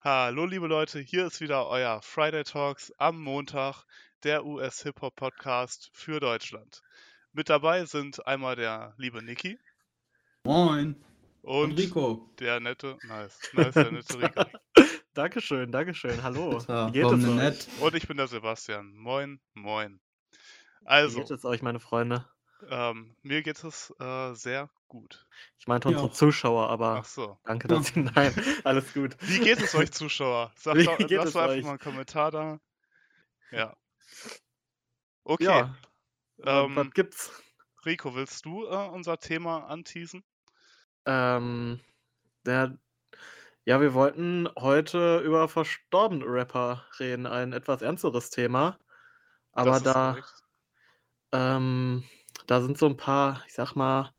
Hallo liebe Leute, hier ist wieder euer Friday Talks am Montag, der US Hip Hop Podcast für Deutschland. Mit dabei sind einmal der liebe Niki Moin. und, Und Rico. der nette, nice, nice, der nette Rico. Dankeschön, Dankeschön. Hallo. Ja, Wie geht es denn euch? nett? Und ich bin der Sebastian. Moin, moin. Wie Also, geht es euch, meine Freunde? Ähm, mir geht es äh, sehr gut. Ich meinte unsere. Zuschauer, Ach aber so. danke, Ja. dass Sie. Nein, alles gut. Wie geht es euch, Zuschauer? Sagt Wie doch, geht lasst es doch einfach euch? mal einen Kommentar da. Ja. Okay. Ja, Ähm, was gibt's? Rico, willst du äh, unser Thema anteasen? Ähm, der, ja, wir wollten heute über verstorbene Rapper reden, ein etwas ernsteres Thema. Aber das ist da, ähm, da sind so ein paar, ich sag mal,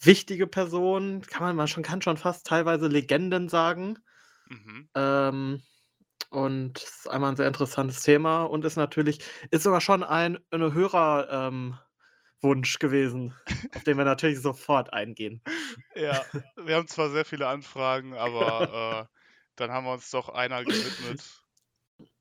wichtige Personen, kann man, man schon, kann schon fast teilweise Legenden sagen. Mhm. Ähm, und es ist einmal ein sehr interessantes Thema und ist natürlich, ist sogar schon ein eine Hörer, ähm, gewesen, auf den wir natürlich sofort eingehen. Ja, wir haben zwar sehr viele Anfragen, aber äh, dann haben wir uns doch einer gewidmet.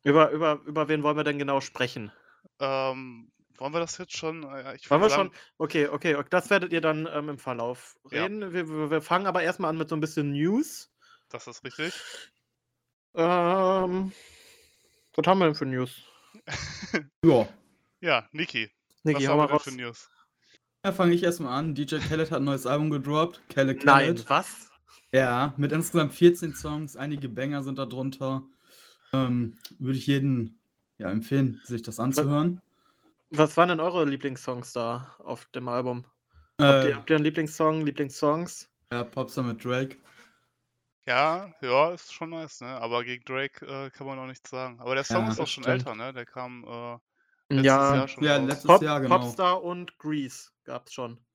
Über über über wen wollen wir denn genau sprechen? Ähm, wollen wir das jetzt schon? Äh, Ich Wollen wir schon okay, okay, ok das werdet ihr dann, ähm, im Verlauf ja, reden. Wir wir wir fangen aber erst mal an mit so ein bisschen News. das ist richtig. Ähm, was haben wir denn für News? Ja. Ja, Niki, Niki, was haben mal wir denn für. News? Da fange ich erstmal an. DJ Khaled hat ein neues Album gedroppt. Kelle Nein, Khaled. was? Ja, mit insgesamt 14 Songs. Einige Banger sind da drunter. Ähm, würde ich jeden ja, empfehlen, sich das anzuhören. Was waren denn eure Lieblingssongs da auf dem Album? Habt ihr Äh, habt ihr 'n Lieblingssong, Lieblingssongs? ja, Popstar mit Drake. Ja, ja, ist schon nice, ne? Aber gegen Drake äh, kann man noch nichts sagen. Aber der Song Ja, ist auch schon stimmt. älter, ne? Der kam äh, letztes Ja, Jahr schon Ja, raus. letztes Pop Jahr, genau. Popstar und Grease gab's schon.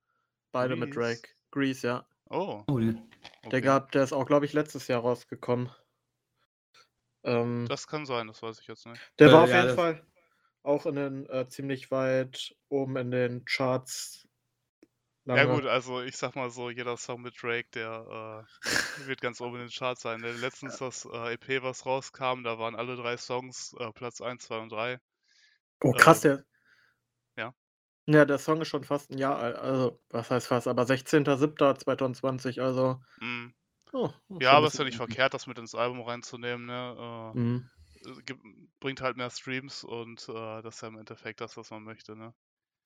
Beide mit Grease. Drake. Grease, ja. Oh, Oh, ja. Der okay. gab der ist auch, glaube ich, letztes Jahr rausgekommen. Ähm, Das kann sein, das weiß ich jetzt nicht. der war Äh, auf ja, jeden das, Fall auch in den äh, ziemlich weit oben in den Charts Ja lange. gut, also ich sag mal so, jeder Song mit Drake, der äh, wird ganz oben in den Charts sein. Ne? Letztens das äh, EP, was rauskam, da waren alle drei Songs äh, Platz 1, 2 und 3. Oh krass, Ähm, der ja. ja, der Song ist schon fast ein Jahr alt. Also, was heißt fast, aber 16.07.2020, also Mm. oh, Ja, aber ist ja nicht verkehrt, das mit ins Album reinzunehmen, ne? Mhm. Gibt, bringt halt mehr Streams und äh, das ist ja im Endeffekt das, was man möchte, ne?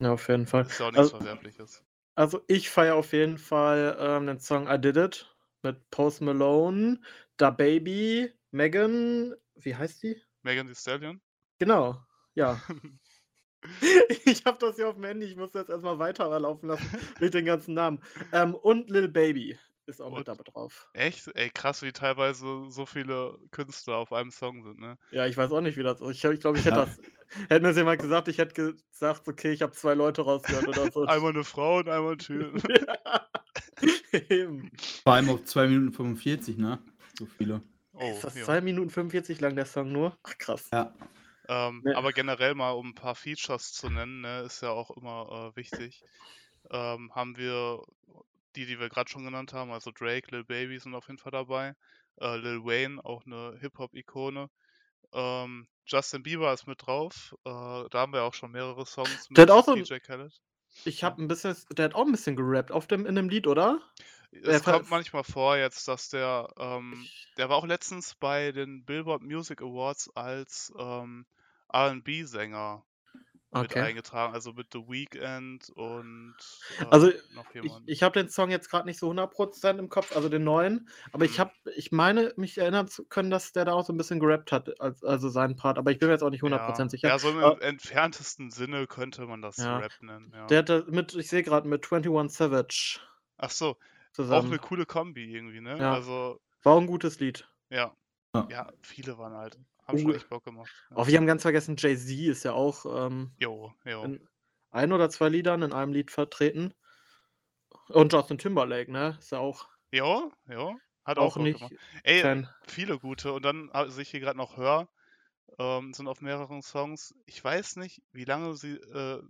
Ja, auf jeden Fall. Ist ja auch nichts Also Verwerfliches. also ich feiere auf jeden Fall, ähm, den Song „I Did It“ mit Post Malone, DaBaby, Megan wie heißt die? Megan Thee Stallion? Genau, ja. Ich habe das hier auf'm Handy, ich muss jetzt erst mal weiterlaufen lassen mit den ganzen Namen. Ähm, und Lil Baby ist auch mit Und da drauf. echt? Ey, krass, wie teilweise so viele Künstler auf einem Song sind, ne? Ja, ich weiß auch nicht, wie das ich ich glaube, ich hätte das hätte mir das jemand gesagt, ich hätte gesagt: „Okay, ich habe 2 Leute rausgehört“ oder so. Einmal eine Frau und einmal 'n Typ. Ja, eben. Vor allem auf 2 Minuten 45, ne? So viele. Oh, Ist das ja. 2 Minuten 45 lang, der Song nur? Ach krass. Ja. Ähm, Ne. aber generell mal, um 'n paar Features zu nennen, ne, ist ja auch immer, äh, wichtig. Ähm, haben wir die, die wir grad schon genannt haben, also Drake, Lil Baby sind auf jeden Fall dabei. Äh, Lil Wayne, auch 'ne Hip-Hop-Ikone. Ähm, Justin Bieber ist mit drauf. Äh, da haben wir auch schon mehrere Songs Der hat mit auch so DJ Khaled. ich habe 'n bisschen der hat auch 'n bisschen gerappt auf dem in dem Lied, oder? Der Es kommt manchmal vor jetzt, dass der ähm, der war auch letztens bei den Billboard Music Awards als, ähm, R&B-Sänger mit Okay. eingetragen, also mit The Weeknd und, Also, äh, noch ich jemand. ich habe den Song jetzt grad nicht so 100 im Kopf, also den neuen, aber ich Mhm. habe ich meine, mich erinnern zu können, dass der da auch so 'n bisschen gerappt hat, als also seinen Part, aber ich bin mir jetzt auch nicht 100 Ja, sicher. ja, so im Äh entferntesten Sinne könnte man das Ja. Rap nennen, ja. Der hatte mit ich sehe grad mit 21 Savage Ach so, auch 'ne zusammen. coole Kombi irgendwie, ne? Ja. Also War auch 'n gutes Lied. ja. Ja. Ja, viele waren halt haben schon echt Bock gemacht, ja. Oh, wir haben ganz vergessen, Jay-Z ist ja auch, ähm, Jo, jo. in 1 oder 2 Liedern in einem Lied vertreten. Und Justin Timberlake, ne? Ist ja auch Jo, jo, hat auch auch nicht gemacht. Ey, Fan. viele gute und dann a sehe ich hier grad noch Hör, ähm, sind auf mehreren Songs. Ich weiß nicht, wie lange sie äh,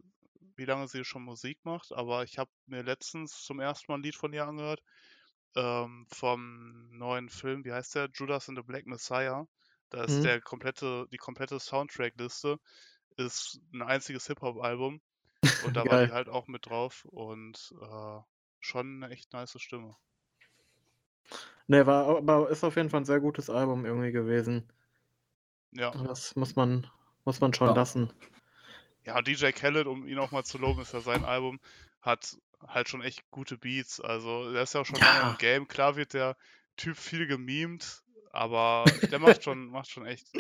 wie lange sie schon Musik macht, aber ich habe mir letztens zum ersten Mal 'n Lied von ihr angehört. ähm, vom neuen Film, wie heißt der? Judas and the Black Messiah. Da ist Mhm. der komplette, die komplette Soundtrack-Liste ist ein einziges Hip-Hop-Album. Und da war die halt auch mit drauf und äh, schon eine echt nice Stimme. Ne, war aber ist auf jeden Fall ein sehr gutes Album irgendwie gewesen. Ja. Das muss man muss man schon Ja. lassen. Ja, DJ Khaled, um ihn auch mal zu loben, ist ja sein Album, hat halt schon echt gute Beats. Also, der ist ja auch schon lange Ja. im Game. Klar wird der Typ viel gemimt, aber der macht schon, macht schon echt,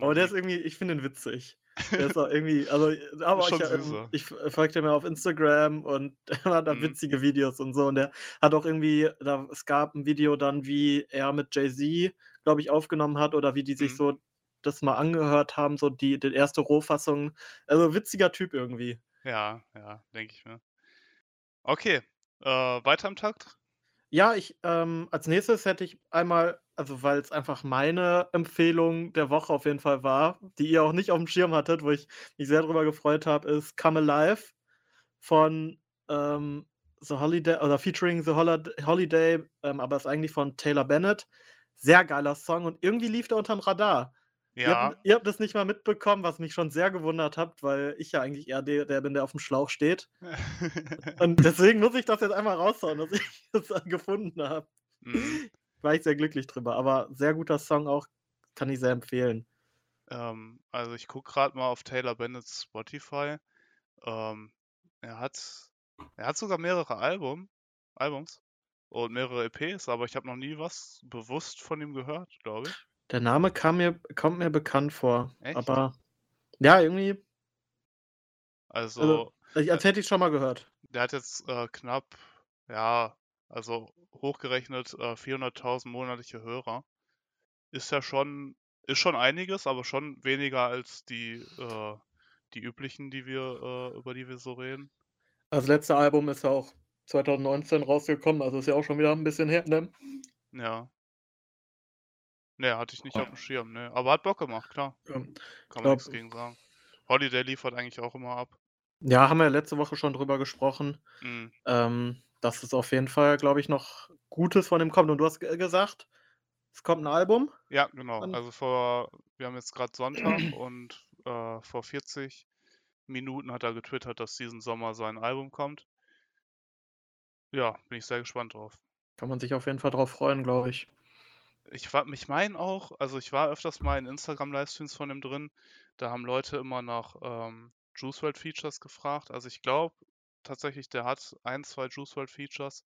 Aber der ist irgendwie ich finde ihn witzig. Der ist auch irgendwie also, aber ich, ähm, ich f folge dem ja auf Instagram und der hat da Mhm. witzige Videos und so und der hat auch irgendwie da es gab 'n Video dann, wie er mit Jay-Z, glaube ich, aufgenommen hat oder wie die sich Mhm. so das mal angehört haben, so die die erste Rohfassung. Also, witziger Typ irgendwie. Ja, ja, denke ich mir. Okay, äh, weiter im Takt? Ja, ich ähm, als Nächstes hätte ich einmal also, weil's einfach meine Empfehlung der Woche auf jeden Fall war, die ihr auch nicht aufm Schirm hattet, wo ich mich sehr drüber gefreut habe, ist „Come Alive“ von, ähm, The Holiday oder featuring The Holiday, ähm, aber ist eigentlich von Taylor Bennett. Sehr geiler Song und irgendwie lief der unterm Radar. Ihr Ja. habt ihr habt das nicht mal mitbekommen, was mich schon sehr gewundert hat, weil ich ja eigentlich eher der der bin, der aufm Schlauch steht. Und deswegen muss ich das jetzt einmal raushauen, dass ich das gefunden habe. Mhm. War ich sehr glücklich drüber, aber sehr guter Song auch, kann ich sehr empfehlen. Ähm, also, ich gucke grad mal auf Taylor Bennett's Spotify. Ähm, er hat er hat sogar mehrere Album Albums und mehrere EPs, aber ich habe noch nie was bewusst von ihm gehört, glaube ich. Der Name kam mir kommt mir bekannt vor, Echt? aber ja, irgendwie Also, also, ich äh als hätte ich's schon mal gehört. der hat jetzt, äh, knapp, ja, also hochgerechnet, äh, 400.000 monatliche Hörer. Ist ja schon ist schon einiges, aber schon weniger als die äh, die üblichen, die wir äh, über die wir so reden. Das letzte Album ist ja auch 2019 rausgekommen, also ist ja auch schon wieder 'n bisschen her, ne? Ja. Ne, hatte ich nicht aufm Schirm, ne. Aber hat Bock gemacht, klar. Ähm, Kann man glaube nix gegen sagen. Holiday liefert eigentlich auch immer ab. Ja, haben wir ja letzte Woche schon drüber gesprochen, Mhm. ähm, dass es auf jeden Fall, glaube ich, noch Gutes von ihm kommt. Und du hast ge gesagt, es kommt 'n Album? Ja, genau. Also, vor wir haben jetzt grad Sonntag und, äh, vor 40 Minuten hat er getwittert, dass diesen Sommer sein Album kommt. Ja, bin ich sehr gespannt drauf. Kann man sich auf jeden Fall drauf freuen, glaube ich. Ich war ich meine auch also, ich war öfters mal in Instagram-Livestreams von ihm drin. Da haben Leute immer nach, ähm, Juice WRLD Features gefragt. Also, ich glaube tatsächlich, der hat 1, 2 Juice WRLD Features,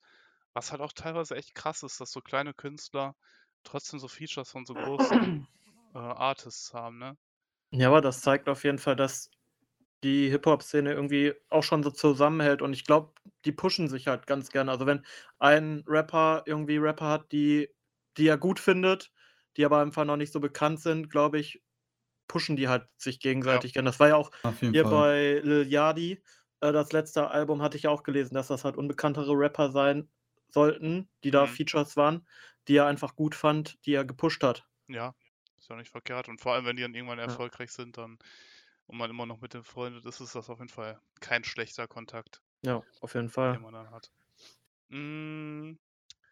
was halt auch teilweise echt krass ist, dass so kleine Künstler trotzdem so Features von so großen, äh, Artists haben, ne? Ja, aber das zeigt auf jeden Fall, dass die Hip-Hop-Szene irgendwie auch schon so zusammenhält und ich glaube, die pushen sich halt ganz gerne. Also, wenn ein Rapper irgendwie Rapper hat, die die er gut findet, die aber einfach noch nicht so bekannt sind, glaube ich, pushen die halt sich Ja. gegenseitig gerne. Das war ja auch hier Fall. bei Lil Yachty, äh, das letzte Album hatte ich ja auch gelesen, dass das halt unbekanntere Rapper sein sollten, die da Mhm. Features waren, die er einfach gut fand, die er gepusht hat. Ja, ist ja nicht verkehrt. Und vor allem, wenn die dann irgendwann Ja. erfolgreich sind, dann und man immer noch mit denen befreundet ist, ist das auf jeden Fall kein schlechter Kontakt, Ja, auf jeden den Fall. man dann hat. Hm,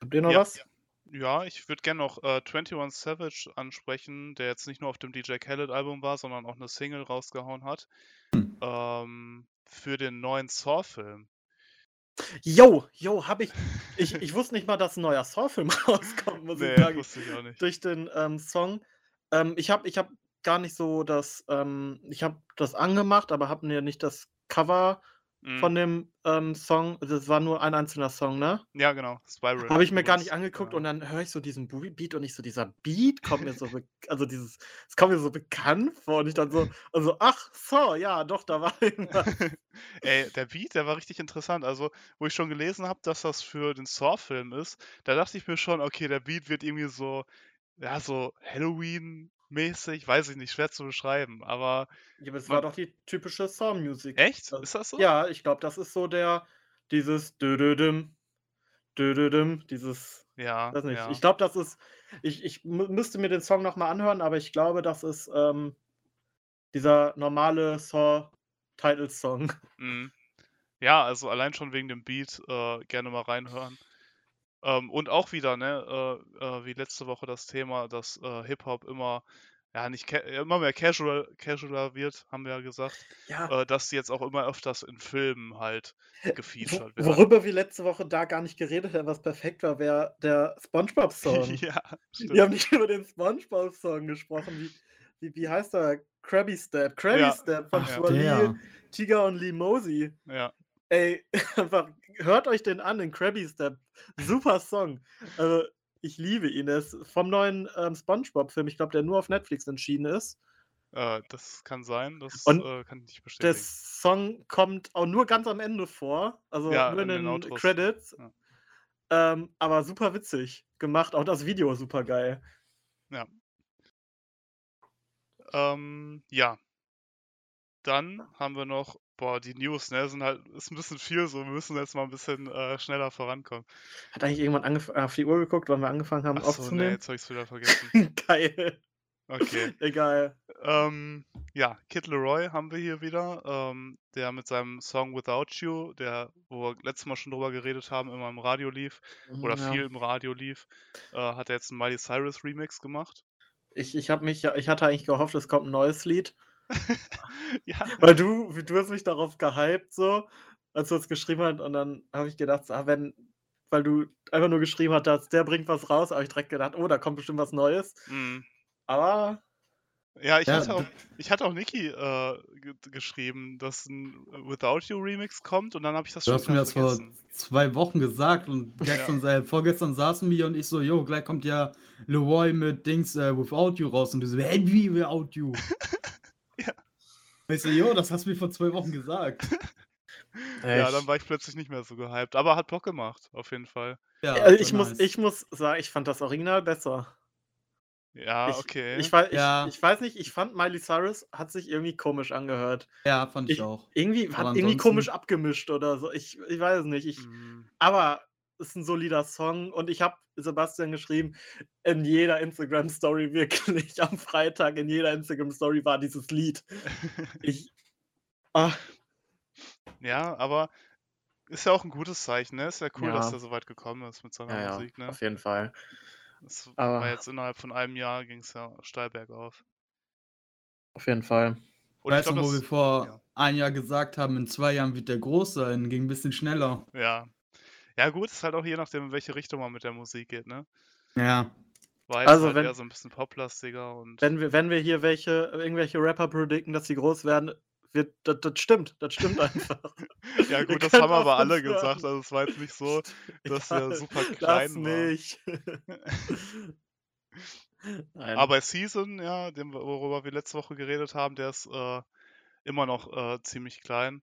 Habt ihr noch ja. was? Ja, ich würde gerne noch, äh, 21 Savage ansprechen, der jetzt nicht nur auf dem DJ Khaled Album war, sondern auch 'ne Single rausgehauen hat, Hm. ähm, für den neuen Saw-Film. Jo, jo, habe ich ich ich wusste nicht mal, dass 'n neuer Saw-Film rauskommt, muss ich Ne, sagen, wusste ich auch nicht. durch den, ähm, Song. Ähm, ich habe ich habe gar nicht so das ähm, ich habe das angemacht, aber habe mir nicht das Cover von Mhm. dem, ähm, Song also, es war nur ein einzelner Song, ne? Ja, genau, Spiral Habe ich mir gar nicht angeguckt genau. und dann höre ich so diesen Beat und ich so: „Dieser Beat kommt mir so also, dieses es kommt mir so bekannt vor“ und ich dann so also: „Ach, Saw, ja, doch, da war irgendwas.“ Ey, der Beat, der war richtig interessant. Also, wo ich schon gelesen habe, dass das für den Saw-Film ist, da dachte ich mir schon: „Okay, der Beat wird irgendwie so ja, so Halloween-mäßig“, weiß ich nicht, schwer zu beschreiben, aber Ja, aber es war doch die typische Saw-Musik. Echt? Also Ist das so? ja, ich glaube, das ist so der dieses Dö-dö-dim, Dö-dö-dim, dieses Ja, weiß nicht. ja. Ich glaube, das ist ich ich mü müsste mir den Song noch mal anhören, aber ich glaube, das ist, ähm, dieser normale Saw-Titelsong. Mhm. Ja, also, allein schon wegen dem Beat, äh, gerne mal reinhören. Ähm, und auch wieder, ne, äh, äh, wie letzte Woche das Thema, dass äh, Hip-Hop immer, ja, nicht ca- immer mehr casual, casualer wird, haben wir ja gesagt, Ja, äh, dass die jetzt auch immer öfters in Filmen halt wo, gefeatured werden. worüber wir letzte Woche da gar nicht geredet haben, was perfekt war, wäre der SpongeBob-Song. ja, Wir stimmt. haben nicht über den SpongeBob-Song gesprochen. Wie, wie, wie heißt der? Krabby Step. Krabby Ja. Step von Schwali, der. Tiger und Lee Mosey. Ja, Ey, einfach hört euch den an, den Krabby Step. Super Song. Also, ich liebe ihn. Er ist vom neuen ähm, SpongeBob-Film, ich glaube, der nur auf Netflix entschieden ist. äh, das kann sein, das äh, kann ich nicht Der bestätigen. Song kommt auch nur ganz am Ende vor, also Ja, nur in in den Outros. Credits. Ja. Ähm, aber super witzig gemacht. Auch das Video super geil. Ähm, ja. Dann haben wir noch, boah, die News, ne, sind halt, ist ein bisschen viel so, wir müssen jetzt mal ein bisschen äh, schneller vorankommen. Hat eigentlich irgendwann auf die Uhr geguckt, wann wir angefangen haben Achso, ne, aufzunehmen? jetzt habe ich es wieder vergessen. geil. Okay. Egal. Ähm, ja, Kid Leroy haben wir hier wieder, ähm, der mit seinem Song Without You, der, wo wir letztes Mal schon drüber geredet haben, immer im Radio lief, oder Ja. viel im Radio lief, äh, hat er jetzt einen Miley Cyrus Remix gemacht. Ich, ich mich, ich hatte eigentlich gehofft, es kommt ein neues Lied. ja, Weil du, du hast mich darauf gehypt, so, als du es geschrieben hast, und dann habe ich gedacht, ah, wenn, weil du einfach nur geschrieben hast, der bringt was raus, habe ich direkt gedacht, oh, da kommt bestimmt was Neues. mm. Aber Ja, ich Ja, hatte auch, ich hatte auch Niki äh, ge geschrieben, dass ein Without You Remix kommt und dann habe ich das Du schon hast mir das vor zwei Wochen gesagt und gestern, äh, vorgestern saßen wir und ich so, jo, gleich kommt ja Leroy mit Dings äh, Without You raus und du so, hey, wie Without You? Ich so, jo, das hast du mir vor zwei Wochen gesagt. Ja, dann war ich plötzlich nicht mehr so gehypt, aber hat Bock gemacht, auf jeden Fall. Ja, also ich, war muss, nice. ich muss sagen, ich fand das Original besser. Ja, ich, okay. ich, ich, Ja. ich weiß nicht, ich fand Miley Cyrus hat sich irgendwie komisch angehört. Ja, fand ich, Ich, auch. irgendwie Aber hat irgendwie ansonsten- komisch abgemischt oder so. Ich, ich weiß es nicht. Ich, Mm, aber ist ein solider Song und ich habe Sebastian geschrieben, in jeder Instagram-Story wirklich am Freitag, in jeder Instagram-Story war dieses Lied. Ich. Ah, ja, aber ist ja auch ein gutes Zeichen, ne? Ist ja cool, dass Ja. er so weit gekommen ist mit seiner ja, Musik, ne? auf jeden Fall. Das Aber- war jetzt innerhalb von einem Jahr ging es ja steil bergauf. Auf jeden Fall. Und ich weißt du, glaube, wo wir vor ja. ein Jahr gesagt haben, in zwei Jahren wird der groß sein, ging ein bisschen schneller. ja. Ja, gut, ist halt auch je nachdem, in welche Richtung man mit der Musik geht, ne? Ja. Jetzt Also halt wenn- eher so ein bisschen poplastiger und Wenn wir, wenn wir hier welche, irgendwelche Rapper predikten, dass sie groß werden, wird, das, das stimmt. Das stimmt einfach. Ja gut, das könnt haben aber alle hören. gesagt. Also es war jetzt nicht so, dass der super das klein war. nicht. Aber Season, ja, dem, worüber wir letzte Woche geredet haben, der ist äh, immer noch äh, ziemlich klein.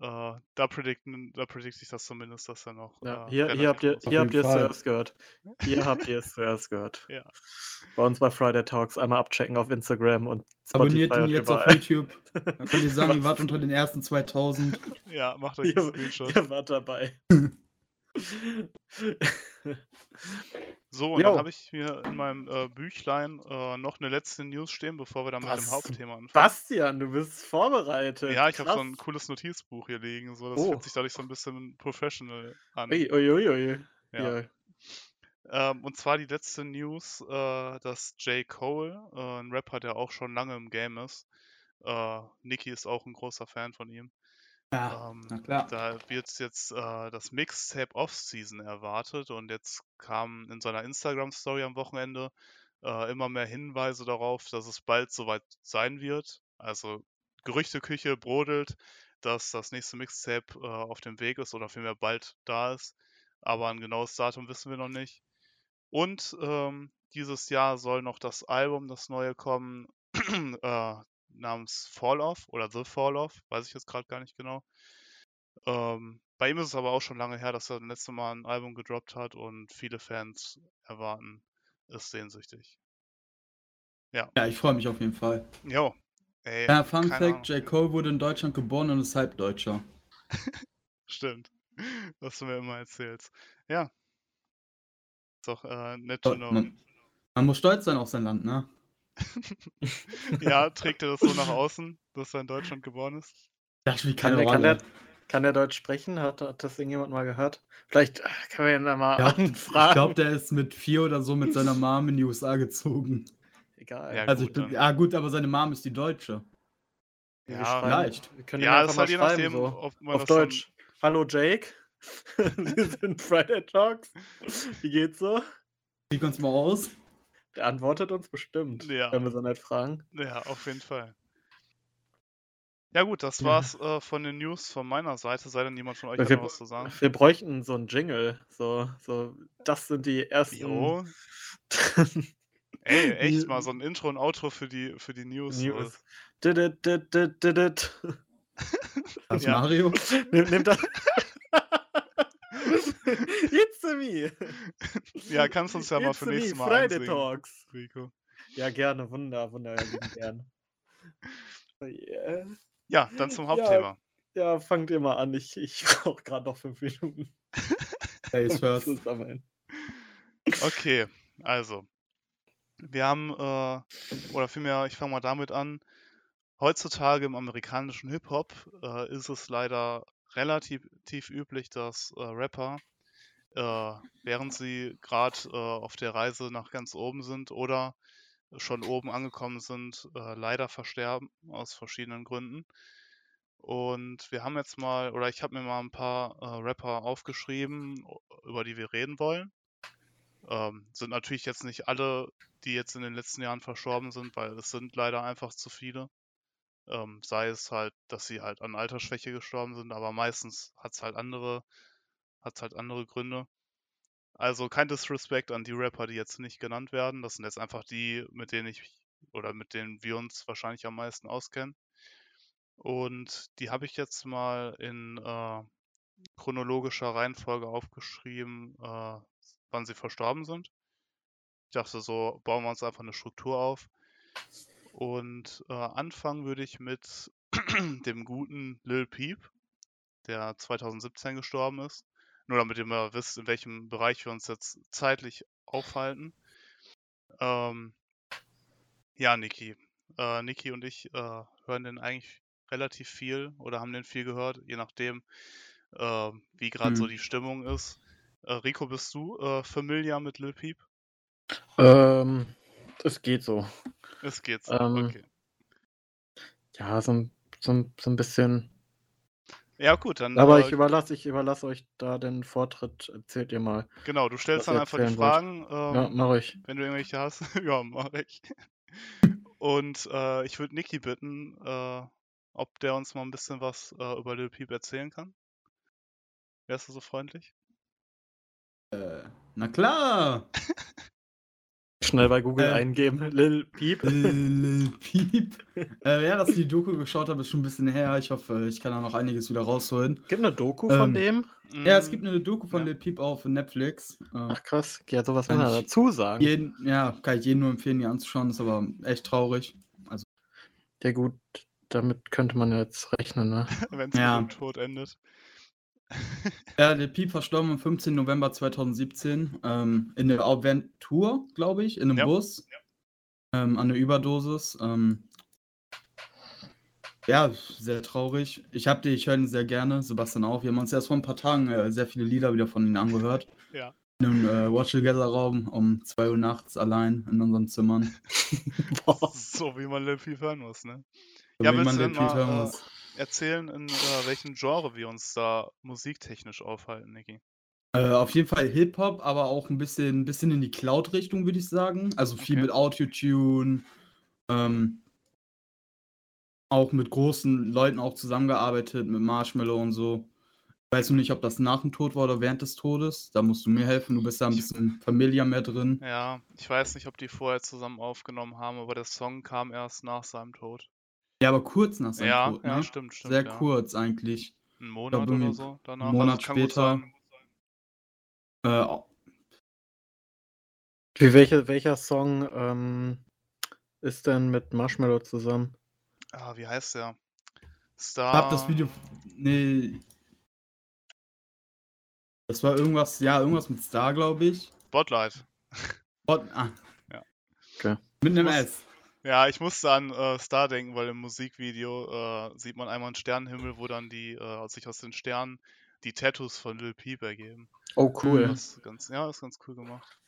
Äh, da predikten, da predikte ich das zumindest, dass er noch. Ja, äh, hier, hier habt ihr, hier Auf habt ihr es zuerst gehört. Hier habt ihr es zuerst gehört. Ja. Bei uns bei Friday Talks einmal abchecken auf Instagram und Abonniert Spotify ihn und jetzt auf überall. YouTube. Dann könnt ihr sagen, ihr wart unter den ersten 2000. ja, macht euch einen Screenshot. ihr wart dabei. So, und dann Jo. habe ich hier in meinem äh, Büchlein äh, noch eine letzte News stehen, bevor wir dann mit dem Was? Hauptthema anfangen. Bastian, du bist vorbereitet. Ja, ich habe so ein cooles Notizbuch hier liegen. So, das Oh. fühlt sich dadurch so ein bisschen professional an. Ui, ui, ui. Ja. Ja. Ähm, und zwar die letzte News, äh, dass J. Cole, äh, ein Rapper, der auch schon lange im Game ist, äh, Nicki ist auch ein großer Fan von ihm. Ja, Ähm, na klar. Da wird jetzt äh, das Mixtape Off-Season erwartet und jetzt kamen in seiner Instagram-Story am Wochenende äh, immer mehr Hinweise darauf, dass es bald soweit sein wird. Also Gerüchteküche brodelt, dass das nächste Mixtape äh, auf dem Weg ist oder vielmehr bald da ist. Aber ein genaues Datum wissen wir noch nicht. Und ähm, dieses Jahr soll noch das Album, das neue kommen, äh, namens Fall Off oder The Fall Off, weiß ich jetzt gerade gar nicht genau. Ähm, bei ihm ist es aber auch schon lange her, dass er das letzte Mal ein Album gedroppt hat und viele Fans erwarten es sehnsüchtig. Ja, ich freue mich auf jeden Fall. Jo. Ey, Ja, Fun Fact: Ahnung. J. Cole wurde in Deutschland geboren und ist Halbdeutscher. Stimmt. Was du mir immer erzählst. Ja. Ist doch äh, nett to know. Man, man muss stolz sein auf sein Land, ne? Ja, trägt er das so nach außen, dass er in Deutschland geboren ist? Das spielt Kann, keine der, kann, Rolle. der, Kann der Deutsch sprechen? Hat, hat das irgendjemand mal gehört? Vielleicht äh, können wir ihn da mal Ja, anfragen. Ich glaube, der ist mit vier oder so mit seiner Mom in die USA gezogen. Egal. Ja, Also ich gut, bin, dann. ja gut, aber seine Mom ist die Deutsche. Ja, vielleicht. Wir können Ja, ist mal halt je nachdem, so. ob man Auf das dann- Deutsch. Hallo Jake. Wir sind Friday Talks. Wie geht's so? Krieg uns mal aus. Der antwortet uns bestimmt, Ja. wenn wir so nett fragen. Ja, auf jeden Fall. Ja gut, das Ja. war's äh, von den News von meiner Seite. Sei denn jemand von euch hat was zu sagen? wir bräuchten so einen Jingle. So, so, das sind die ersten. Jo. Ey, echt mal so ein Intro und Outro für die, für die News. so. News. Das Ja. Mario. Nimm, nimm das. It's me. Ja, kannst uns ja mal für nächstes Mal Friday einsingen, Talks. Rico. Ja, gerne, wunder, wunder, lieben gern. Oh yeah. Ja, dann zum Ja. Hauptthema. Ja, fangt ihr mal an. Ich, ich brauche gerade noch fünf Minuten. Face first. Okay, also. Wir haben, äh, oder vielmehr, ich fange mal damit an. Heutzutage im amerikanischen Hip-Hop äh, ist es leider relativ tief üblich, dass äh, Rapper, äh, während sie gerade äh, auf der Reise nach ganz oben sind oder schon oben angekommen sind, äh, leider versterben aus verschiedenen Gründen. Und wir haben jetzt mal, oder ich habe mir mal ein paar äh, Rapper aufgeschrieben, über die wir reden wollen. Ähm, sind natürlich jetzt nicht alle, die jetzt in den letzten Jahren verstorben sind, weil es sind leider einfach zu viele. Ähm, sei es halt, dass sie halt an Altersschwäche gestorben sind, aber meistens hat es halt andere, hat's halt andere Gründe. Also kein Disrespect an die Rapper, die jetzt nicht genannt werden. Das sind jetzt einfach die, mit denen ich oder mit denen wir uns wahrscheinlich am meisten auskennen. Und die habe ich jetzt mal in äh, chronologischer Reihenfolge aufgeschrieben, äh, wann sie verstorben sind. Ich dachte, so bauen wir uns einfach eine Struktur auf. Und äh, anfangen würde ich mit dem guten Lil Peep, der 2017 gestorben ist. Nur damit ihr mal wisst, in welchem Bereich wir uns jetzt zeitlich aufhalten. Ähm, ja, Niki. Äh, Niki und ich äh, hören den eigentlich relativ viel oder haben den viel gehört, je nachdem, äh, wie gerade so Hm. die Stimmung ist. Äh, Rico, bist du äh, familiar mit Lil Peep? Ähm, es geht so. Es geht so, Ähm, okay. Ja, so ein, so ein, so ein bisschen. Ja, gut, dann, Aber äh, ich überlasse ich überlasse euch da den Vortritt. Erzählt ihr mal. genau, du stellst dann einfach die. Fragen, Ja, ähm, mache ich. wenn du irgendwelche hast. ja, mach ich. Und äh, ich würde Niki bitten, äh, ob der uns mal ein bisschen was äh, über Lil Peep erzählen kann. Wärst du so freundlich? Äh, na klar. Schnell bei Google Äh, eingeben. Lil Peep. Lil Peep. äh, ja, dass ich die Doku geschaut habe, ist schon ein bisschen her. Ich hoffe, ich kann da noch einiges wieder rausholen. Gibt eine Doku von Ähm, dem? Ja, es Mm, gibt eine Doku von ja. Lil Peep auf Netflix. Äh, Ach krass. Ja, sowas Kann muss man ich dazu sagen. jeden, ja, kann ich jedem nur empfehlen, die anzuschauen. Ist aber echt traurig. Also, Ja gut, damit könnte man jetzt rechnen, ne? Wenn es Ja. mit dem Tod endet. Ja, Lil Peep verstorben am 15. November 2017 ähm, in der Aventur, glaube ich, in einem Ja. Bus. Ähm, an der Überdosis. Ähm, ja, sehr traurig. Ich habe die, ich höre ihn sehr gerne, Sebastian auch. Wir haben uns erst vor ein paar Tagen äh, sehr viele Lieder wieder von ihnen angehört. Ja. In einem äh, Watch Together Raum um 2 Uhr nachts allein in unseren Zimmern. Boah. So wie man Lil Peep hören muss, ne? So Ja, wie man Peep mal, hören äh, muss. Erzählen, in äh, welchem Genre wir uns da musiktechnisch aufhalten, Niki. Äh, auf jeden Fall Hip-Hop, aber auch ein bisschen, bisschen in die Cloud-Richtung, würde ich sagen. Also viel Okay. mit Autotune, ähm, auch mit großen Leuten auch zusammengearbeitet, mit Marshmallow und so. Weißt du nicht, ob das nach dem Tod war oder während des Todes? Da musst du mir helfen, du bist da ein bisschen familiar mehr drin. Ja, ich weiß nicht, ob die vorher zusammen aufgenommen haben, aber der Song kam erst nach seinem Tod. Ja, aber kurz nach seinem ja, Tod, ja, ne? stimmt, stimmt. Sehr ja. kurz eigentlich. Ein Monat oder so danach. einen Monat also, kann gut später. Äh, Wie welche, welcher Song ähm, ist denn mit Marshmallow zusammen? Ah, wie heißt der? ich Star. hab das Video. Nee. Das war irgendwas, ja, irgendwas mit Star, glaube ich. Spotlight. Spot, ah. Ja. Okay. Mit einem S. Ja, ich musste an äh, Star denken, weil im Musikvideo äh, sieht man einmal einen Sternenhimmel, wo dann die äh, sich aus den Sternen die Tattoos von Lil Peep ergeben. Oh, cool. Das ist ganz, ja, ist ganz cool gemacht.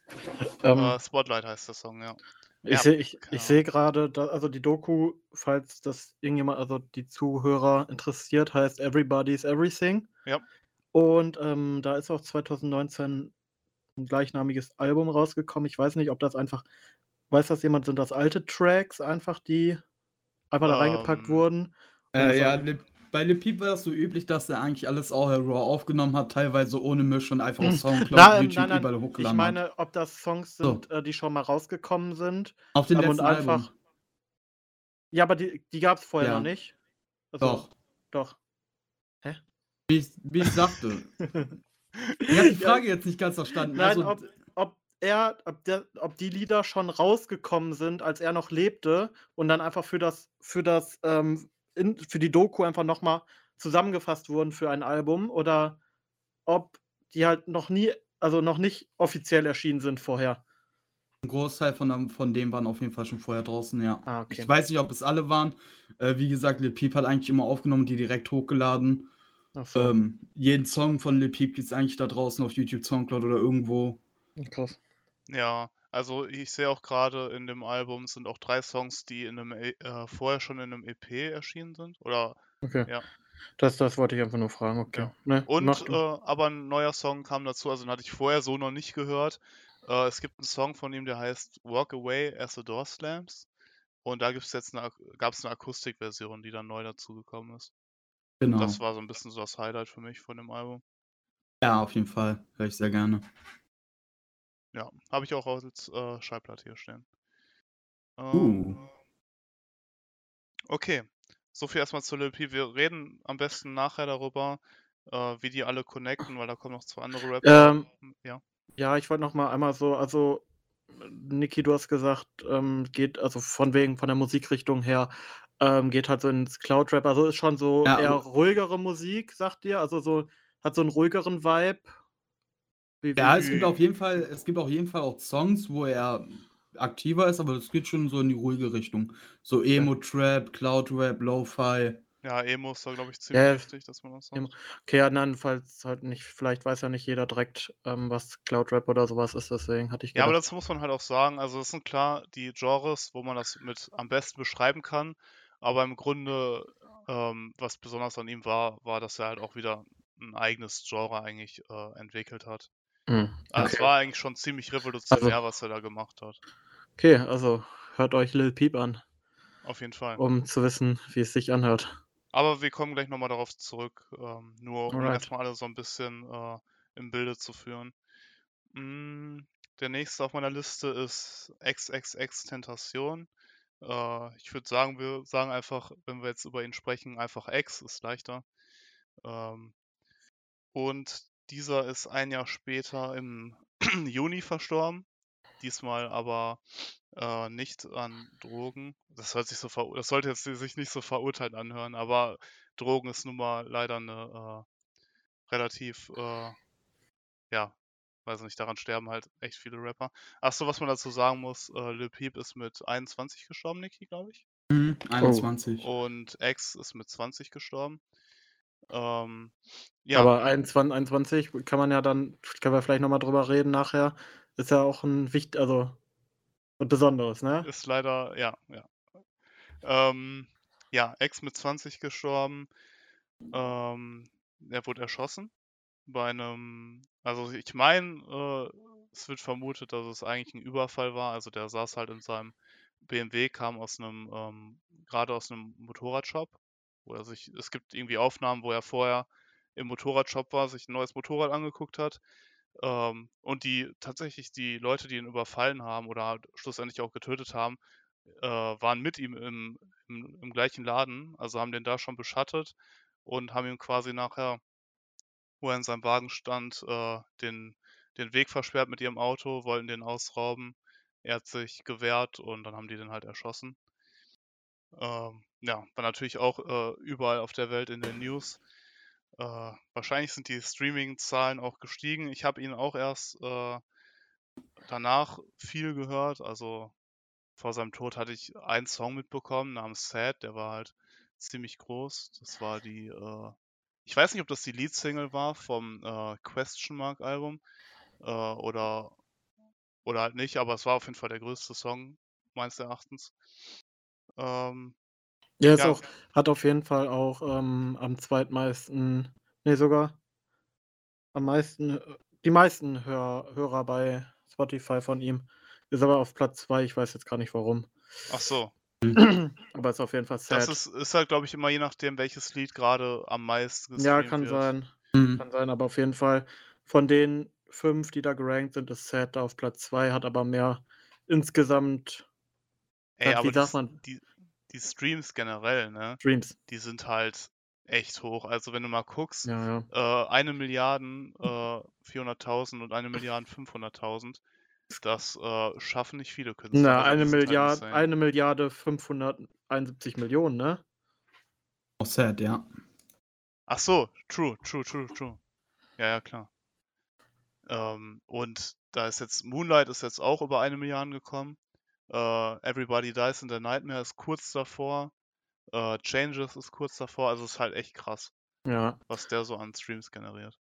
Ähm, Äh, Spotlight heißt der Song, ja. ich ja, sehe ich, ich seh gerade, also die Doku, falls das irgendjemand, also die Zuhörer interessiert, heißt Everybody's Everything. Ja. Und ähm, da ist auch 2019 ein gleichnamiges Album rausgekommen. Ich weiß nicht, ob das einfach, weiß das jemand, sind das alte Tracks einfach, die einfach da reingepackt Ähm, wurden? Äh, ja, Le bei Le Peep war das so üblich, dass er eigentlich alles auch Raw aufgenommen hat, teilweise ohne Misch und einfach auf Soundcloud, Nein, YouTube nein, nein, überall ich hochgeladen hat. meine, ob das Songs So. sind, äh, die schon mal rausgekommen sind. Auf den ähm, und letzten einfach- Album. Ja, aber die, die gab es vorher Ja. noch nicht. Also, Doch. Doch. Wie ich, wie ich sagte. Ich habe die Frage jetzt nicht ganz verstanden. Nein, also, ob, ob er, ob, der, ob die Lieder schon rausgekommen sind, als er noch lebte und dann einfach für das, für das, ähm, in, für die Doku einfach nochmal zusammengefasst wurden für ein Album oder ob die halt noch nie, also noch nicht offiziell erschienen sind vorher. ein Großteil von, dem- von dem waren auf jeden Fall schon vorher draußen, ja. Ah, okay. Ich weiß nicht, ob es alle waren. Äh, wie gesagt, Lil Peep hat eigentlich immer aufgenommen die direkt hochgeladen. So, Ähm, jeden Song von Lil Peep gibt es eigentlich da draußen auf YouTube, Soundcloud oder irgendwo. krass. Ja, also ich sehe auch gerade in dem Album sind auch drei Songs, die in einem E- äh, vorher schon in einem EP erschienen sind. Oder Okay. Ja. Das, das wollte ich einfach nur fragen, okay. Ja. Ne, und äh, du. aber ein neuer Song kam dazu, also den hatte ich vorher so noch nicht gehört. Äh, es gibt einen Song von ihm, der heißt Walk Away as the Door Slams. Und da gibt's jetzt eine, gab es eine Akustikversion, die dann neu dazugekommen ist. Genau. Das war so ein bisschen so das Highlight für mich von dem Album. Ja, auf jeden Fall. Höre ich sehr gerne. Ja, habe ich auch als äh, Schallplatte hier stehen. Uh. Ähm, Okay, so viel erstmal zu Lil. Wir reden am besten nachher darüber, äh, wie die alle connecten, weil da kommen noch zwei andere Rapper. Ähm, ja. Ja, ich wollte noch mal einmal so, also Niki, du hast gesagt, ähm, geht also von wegen von der Musikrichtung her, ähm, geht halt so ins Cloud Rap. Also ist schon so Ja, eher ruhigere Musik, sagt ihr? Also so hat so einen ruhigeren Vibe. Wie, Ja, es gibt auf jeden Fall, es gibt auf jeden Fall auch Songs, wo er aktiver ist, aber das geht schon so in die ruhige Richtung. So Emo-Trap, Cloud-Rap, Lo-Fi. Ja, Emo ist da, glaube ich, ziemlich Ja, wichtig, dass man das sagt. Okay, ja, nein, falls halt nicht, vielleicht weiß ja nicht jeder direkt, ähm, was Cloud Rap oder sowas ist, deswegen hatte ich Ja, aber gedacht. das muss man halt auch sagen. Also, das sind klar die Genres, wo man das mit am besten beschreiben kann. Aber im Grunde, ähm, was besonders an ihm war, war, dass er halt auch wieder ein eigenes Genre eigentlich äh, entwickelt hat. Hm, Also, es okay. war eigentlich schon ziemlich revolutionär, was er da gemacht hat. okay, also hört euch Lil Peep an, Auf jeden Fall. um zu wissen, wie es sich anhört. Aber wir kommen gleich nochmal darauf zurück, ähm, nur um Alright. erstmal alle so ein bisschen äh, im Bilde zu führen. Mm, der nächste auf meiner Liste ist XXX Tentation. Äh, ich würde sagen, wir sagen einfach, wenn wir jetzt über ihn sprechen, einfach X ist leichter. Ähm, und dieser ist ein Jahr später im Juni verstorben. Diesmal aber äh, nicht an Drogen. Das hört sich so das sollte jetzt sich nicht so verurteilt anhören, aber Drogen ist nun mal leider eine äh, relativ, äh, ja, weiß nicht, daran sterben halt echt viele Rapper. Achso, was man dazu sagen muss, äh, Lil Peep ist mit 21 gestorben, Niki, glaube ich. Mhm, 21. Und X ist mit 20 gestorben. Ähm, ja, Aber 21, 21 kann man ja dann, können wir vielleicht nochmal drüber reden nachher, ist ja auch ein wichtig, also was Besonderes, ne? ist leider, ja, ja. Ähm, ja, Ex mit 20 gestorben. Ähm, er wurde erschossen bei einem, also ich meine, äh, es wird vermutet, dass es eigentlich ein Überfall war. Also der saß halt in seinem BMW, kam aus einem, ähm, gerade aus einem Motorradshop, wo er sich, es gibt irgendwie Aufnahmen, wo er vorher im Motorradshop war, sich ein neues Motorrad angeguckt hat. Ähm, und die tatsächlich die Leute, die ihn überfallen haben oder halt schlussendlich auch getötet haben, äh, waren mit ihm im, im, im gleichen Laden, also haben den da schon beschattet und haben ihm quasi nachher, wo er in seinem Wagen stand, äh, den, den Weg versperrt mit ihrem Auto, wollten den ausrauben. Er hat sich gewehrt und dann haben die den halt erschossen. Ähm, ja, war natürlich auch äh, überall auf der Welt in den News. Äh, wahrscheinlich sind die Streaming-Zahlen auch gestiegen. Ich habe ihn auch erst äh, danach viel gehört. Also vor seinem Tod hatte ich einen Song mitbekommen namens Sad, der war halt ziemlich groß. Das war die, äh, ich weiß nicht, ob das die Lead-Single war vom äh, Question Mark Album äh, oder, oder halt nicht, aber es war auf jeden Fall der größte Song meines Erachtens. Ähm, Ja, ist ja, auch, hat auf jeden Fall auch ähm, am zweitmeisten, nee, sogar am meisten, äh, die meisten Hör, Hörer bei Spotify von ihm. Ist aber auf Platz 2, ich weiß jetzt gar nicht warum. ach so. Aber ist auf jeden Fall Das sad. ist, ist halt, glaube ich, immer je nachdem, welches Lied gerade am meisten Ja, gestreamt kann wird. sein. Mhm. Kann sein, aber auf jeden Fall von den fünf, die da gerankt sind, ist Sad da auf Platz 2, hat aber mehr insgesamt, Ey, ja, aber wie die, sagt man, die, die Streams generell, ne, Streams. die sind halt echt hoch. Also wenn du mal guckst, Ja, ja. äh, eine Milliarden äh, 400.000 und eine Milliarden 500.000, das äh, schaffen nicht viele Künstler. Na, eine halt Milliarde, eine Milliarde 571 Millionen, ne? Auch sad, ja. Ach so, true, true, true, true. Ja, ja, klar. Ähm, und da ist jetzt Moonlight ist jetzt auch über eine Milliarde gekommen. Äh, Everybody Dies in the Nightmare ist kurz davor. Äh, Changes ist kurz davor. Also ist halt echt krass, Ja. was der so an Streams generiert.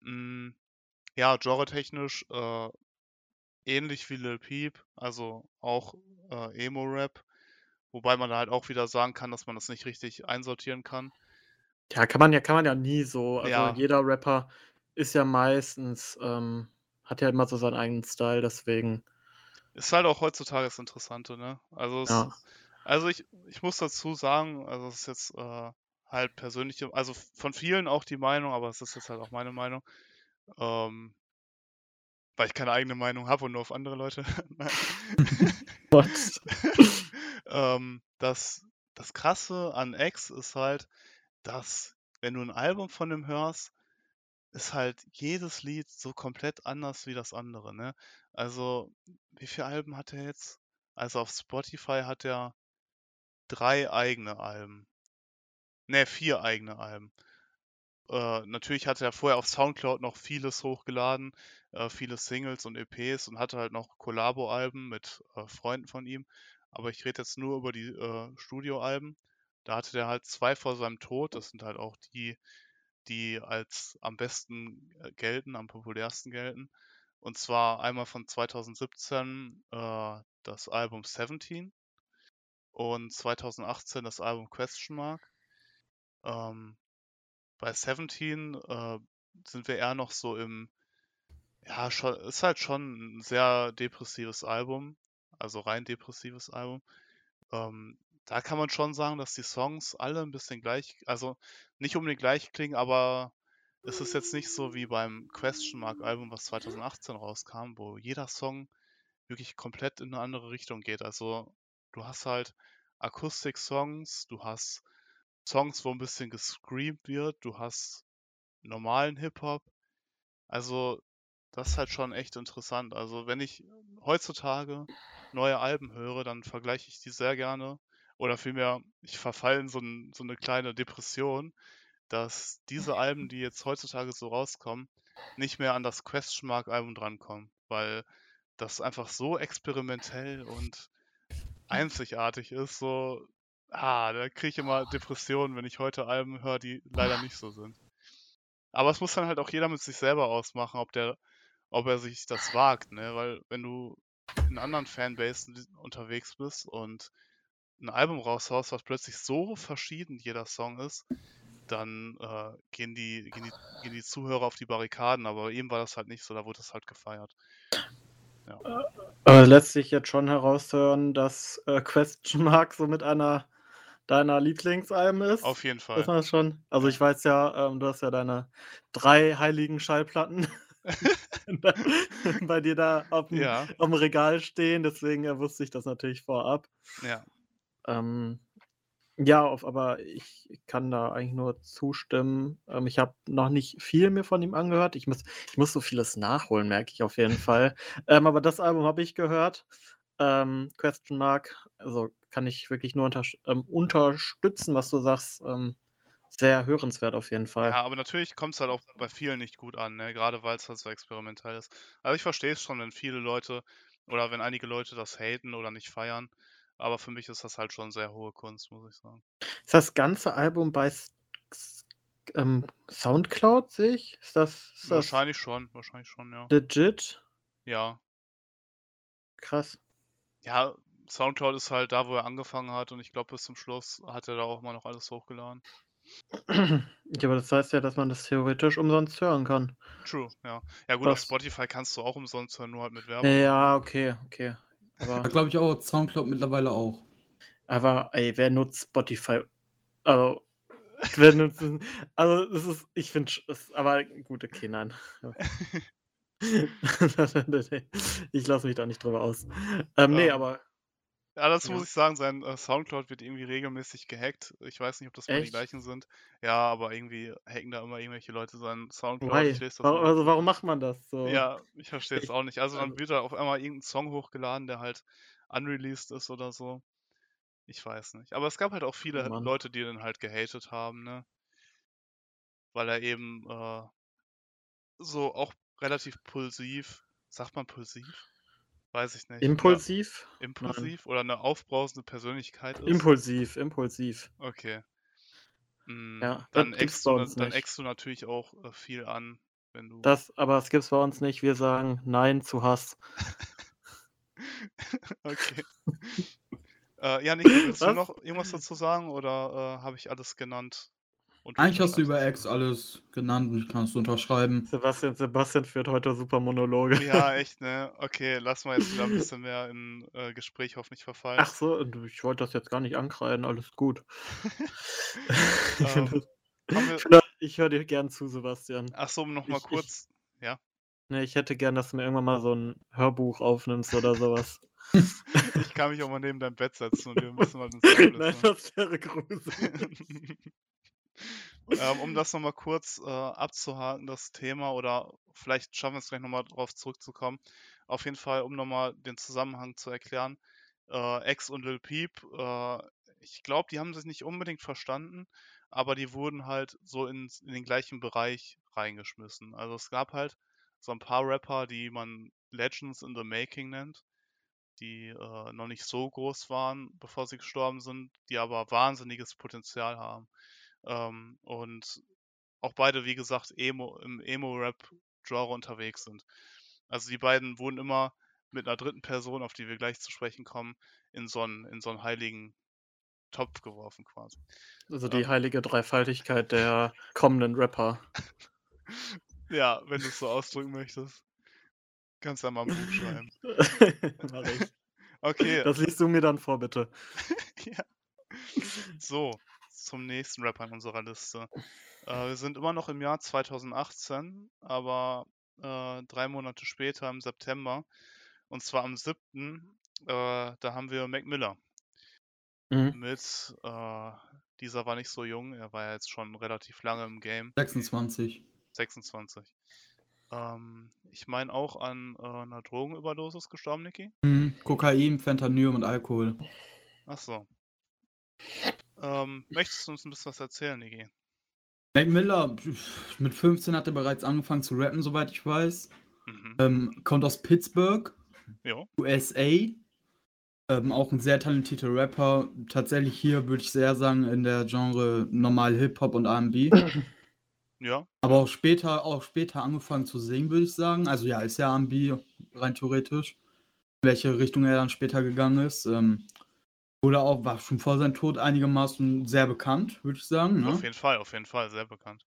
Mm, ja, genre-technisch äh, ähnlich wie Lil Peep, also auch Emo-Rap. Wobei man da halt auch wieder sagen kann, dass man das nicht richtig einsortieren kann. Ja, kann man ja, kann man ja nie so. Also Ja. jeder Rapper ist ja meistens, ähm, hat ja immer so seinen eigenen Style, deswegen, Ist halt auch heutzutage das Interessante, ne? Also es, ja. also ich, ich muss dazu sagen, also es ist jetzt äh, halt persönliche, also von vielen auch die Meinung, aber es ist jetzt halt auch meine Meinung, ähm, weil ich keine eigene Meinung habe und nur auf andere Leute. What? ähm, das, das Krasse an X ist halt, dass wenn du ein Album von ihm hörst, ist halt jedes Lied so komplett anders wie das andere, ne? Also, wie viele Alben hat er jetzt? Also auf Spotify hat er drei eigene Alben. Ne, vier eigene Alben. Äh, natürlich hatte er vorher auf Soundcloud noch vieles hochgeladen, äh, viele Singles und EPs und hatte halt noch Collabo-Alben mit äh, Freunden von ihm. Aber ich rede jetzt nur über die äh, Studioalben. Da hatte der halt zwei vor seinem Tod. Das sind halt auch die, die als am besten äh, gelten, am populärsten gelten. Und zwar einmal von 2017 äh, das Album 17 und 2018 das Album Question Mark. Ähm, bei 17 äh, sind wir eher noch so im, ja, schon, ist halt schon ein sehr depressives Album, also rein depressives Album. Ähm, da kann man schon sagen, dass die Songs alle ein bisschen gleich, also nicht unbedingt gleich klingen, aber es ist jetzt nicht so wie beim Question Mark Album, was 2018 rauskam, wo jeder Song wirklich komplett in eine andere Richtung geht. Also du hast halt Akustik-Songs, du hast Songs, wo ein bisschen gescreamt wird, du hast normalen Hip-Hop. Also das ist halt schon echt interessant. Also wenn ich heutzutage neue Alben höre, dann vergleiche ich die sehr gerne. Oder vielmehr, ich verfalle in so, ein, so eine kleine Depression, dass diese Alben, die jetzt heutzutage so rauskommen, nicht mehr an das Question Mark Album drankommen, weil das einfach so experimentell und einzigartig ist, so, ah, da kriege ich immer Depressionen, wenn ich heute Alben höre, die leider nicht so sind. Aber es muss dann halt auch jeder mit sich selber ausmachen, ob der, ob er sich das wagt, ne? Weil wenn du in anderen Fanbasen unterwegs bist und ein Album raushaust, was plötzlich so verschieden jeder Song ist, dann äh, gehen, die, gehen, die, gehen die Zuhörer auf die Barrikaden. Aber eben war das halt nicht so, da wurde es halt gefeiert. Ja. Aber lässt sich jetzt schon heraushören, dass äh, Question Mark so mit einer deiner Lieblingsalben ist. Auf jeden Ist Fall. das schon? Also ich weiß ja, ähm, du hast ja deine drei heiligen Schallplatten bei dir da auf dem, Ja, Regal stehen, deswegen äh, wusste ich das natürlich vorab. ja. Ähm, ja, auf, aber ich kann da eigentlich nur zustimmen. Ähm, ich habe noch nicht viel mir von ihm angehört. Ich muss, ich muss so vieles nachholen, merke ich auf jeden Fall. Ähm, aber das Album habe ich gehört. Ähm, Question Mark, also kann ich wirklich nur unter, ähm, unterstützen, was du sagst. Ähm, sehr hörenswert auf jeden Fall. Ja, aber natürlich kommt es halt auch bei vielen nicht gut an, ne? Gerade weil es halt so experimentell ist. Also ich verstehe es schon, wenn viele Leute Oder wenn einige Leute das haten oder nicht feiern. Aber für mich ist das halt schon sehr hohe Kunst, muss ich sagen. Ist das ganze Album bei ähm, Soundcloud, sehe ich? Ist das, ist das Wahrscheinlich schon, wahrscheinlich schon, ja. legit? Ja. Krass. Ja, Soundcloud ist halt da, wo er angefangen hat und ich glaube, bis zum Schluss hat er da auch mal noch alles hochgeladen. Ja, aber das heißt ja, dass man das theoretisch umsonst hören kann. True, ja. Ja gut, auf Was? Spotify kannst du auch umsonst hören, nur halt mit Werbung. Ja, okay, okay. Da Aber, glaube ich auch, Soundcloud mittlerweile auch. aber ey, wer nutzt Spotify? Also, wer nutzt, also das ist, ich finde, aber gut, okay, nein. ich lasse mich da nicht drüber aus. Ähm, nee, aber Ja, dazu Ja. muss ich sagen, sein äh, Soundcloud wird irgendwie regelmäßig gehackt. Ich weiß nicht, ob das mal die gleichen sind. Ja, aber irgendwie hacken da immer irgendwelche Leute seinen Soundcloud. why? Ich lese das. Also warum macht man das so? Ja, ich verstehe es auch nicht. Also dann also, wird da auf einmal irgendein Song hochgeladen, der halt unreleased ist oder so. Ich weiß nicht. Aber es gab halt auch oh viele Mann. Leute, die den halt gehatet haben, ne? Weil er eben äh, so auch relativ pulsiv, sagt man pulsiv? Weiß ich nicht. Impulsiv? Nein. impulsiv oder eine aufbrausende Persönlichkeit ist. Impulsiv, impulsiv. Okay. Mm, Ja, Dann eckst du, dann eckst du natürlich auch äh, viel an, wenn du. Das, aber es gibt's bei uns nicht. Wir sagen Nein zu Hass. Okay. Äh, ja, Niki, willst du Was? noch irgendwas dazu sagen oder äh, habe ich alles genannt? Und Eigentlich hast du über es? X alles genannt und ich kann es unterschreiben. Sebastian, Sebastian führt heute super Monologe. Ja, echt, ne? Okay, lass mal jetzt wieder ein bisschen mehr in äh, Gespräch hoffentlich verfallen. Ach so, ich wollte das jetzt gar nicht ankreiden, alles gut. Ich ähm, wir. ich ich höre dir gern zu, Sebastian. Ach so, um nochmal Ich, ich, kurz. Ja. ne, ich hätte gern, dass du mir irgendwann mal so ein Hörbuch aufnimmst oder sowas. Ich kann mich auch mal neben dein Bett setzen und dir ein bisschen was ins Nein, das wäre gruselig. Ähm, um das nochmal kurz äh, abzuhaken, das Thema, oder vielleicht schaffen wir es gleich nochmal drauf zurückzukommen. Auf jeden Fall, um nochmal den Zusammenhang zu erklären. Äh, X und Lil Peep, äh, ich glaube, die haben sich nicht unbedingt verstanden, aber die wurden halt so ins, in den gleichen Bereich reingeschmissen. Also es gab halt so ein paar Rapper, die man Legends in the Making nennt, die äh, noch nicht so groß waren, bevor sie gestorben sind, die aber wahnsinniges Potenzial haben. Ähm, und auch beide, wie gesagt, Emo, im Emo-Rap-Genre unterwegs sind. Also die beiden wurden immer mit einer dritten Person, auf die wir gleich zu sprechen kommen, in so einen, in so einen heiligen Topf geworfen quasi. Also die Ähm, heilige Dreifaltigkeit der kommenden Rapper. ja, wenn du es so ausdrücken möchtest, kannst du ja mal ein Buch schreiben. Mach ich. Okay, Das liest du mir dann vor, bitte. ja. So, zum nächsten Rapper in unserer Liste. Äh, wir sind immer noch im Jahr 2018, aber äh, drei Monate später, im September, und zwar am 7., äh, da haben wir Mac Miller Mhm. mit, äh, dieser war nicht so jung, er war ja jetzt schon relativ lange im Game, 26. 26. Ähm, ich meine auch an äh, einer Drogenüberdosis gestorben, Niki? Mhm. Kokain, Fentanyl und Alkohol. Ach so. Ähm, möchtest du uns ein bisschen was erzählen, Niki? Mac Miller, mit 15 hat er bereits angefangen zu rappen, soweit ich weiß. Mhm. Ähm, kommt aus Pittsburgh, Jo. USA. Ähm, auch ein sehr talentierter Rapper. Tatsächlich hier würde ich sehr sagen, in der Genre normal Hip-Hop und RB. Ja. Aber auch später, auch später angefangen zu singen, würde ich sagen. Also ja, ist ja RB rein theoretisch. In welche Richtung er dann später gegangen ist. Ähm, wurde auch, war schon vor seinem Tod einigermaßen sehr bekannt, würde ich sagen. Ne? Auf jeden Fall, auf jeden Fall, sehr bekannt.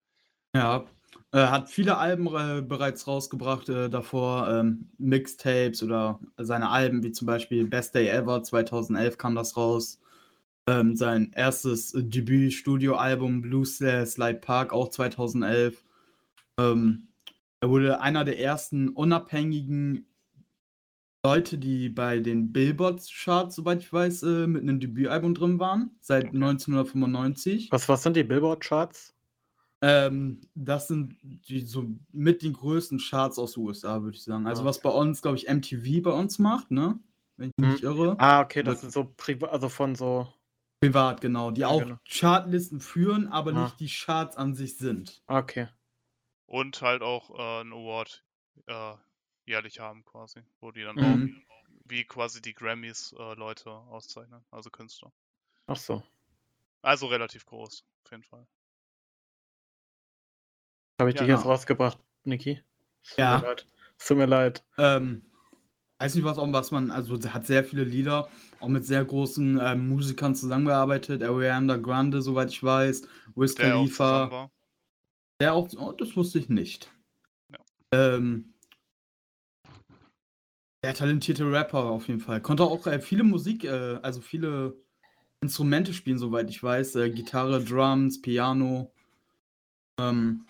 Ja, äh, hat viele Alben äh, bereits rausgebracht, äh, davor ähm, Mixtapes oder seine Alben, wie zum Beispiel Best Day Ever 2011 kam das raus. Ähm, sein erstes Debüt-Studioalbum Blues Slide Park auch 2011. Ähm, er wurde einer der ersten unabhängigen Leute, die bei den Billboard-Charts, soweit ich weiß, äh, mit einem Debütalbum drin waren, seit Okay. 1995. Was, was sind die Billboard-Charts? Ähm, das sind die so mit den größten Charts aus den USA, würde ich sagen. Also Ah, was bei uns, glaube ich, MTV bei uns macht, ne? Wenn ich mich Hm. nicht irre. Ah, okay, das sind so privat, also von so. Privat, genau. Die Ja, auch genau. Chartlisten führen, aber Ah. nicht die Charts an sich sind. Okay. Und halt auch äh, einen Award äh, jährlich haben quasi, wo die dann Mhm. auch wie quasi die Grammys äh, Leute auszeichnen, also Künstler. Ach so. Also relativ groß, auf jeden Fall. Habe ich Ja, dich jetzt genau. rausgebracht, Niki? Es tut Ja. mir leid. Es tut mir leid. Ähm, weiß nicht, was auch, was man, also hat sehr viele Lieder, auch mit sehr großen ähm, Musikern zusammengearbeitet. Ariana Grande, soweit ich weiß, Wiz Khalifa. Der auch, oh, das wusste ich nicht. Ja. Ähm, der talentierte Rapper auf jeden Fall. Konnte auch äh, viele Musik, äh, also viele Instrumente spielen, soweit ich weiß. Äh, Gitarre, Drums, Piano. Ähm,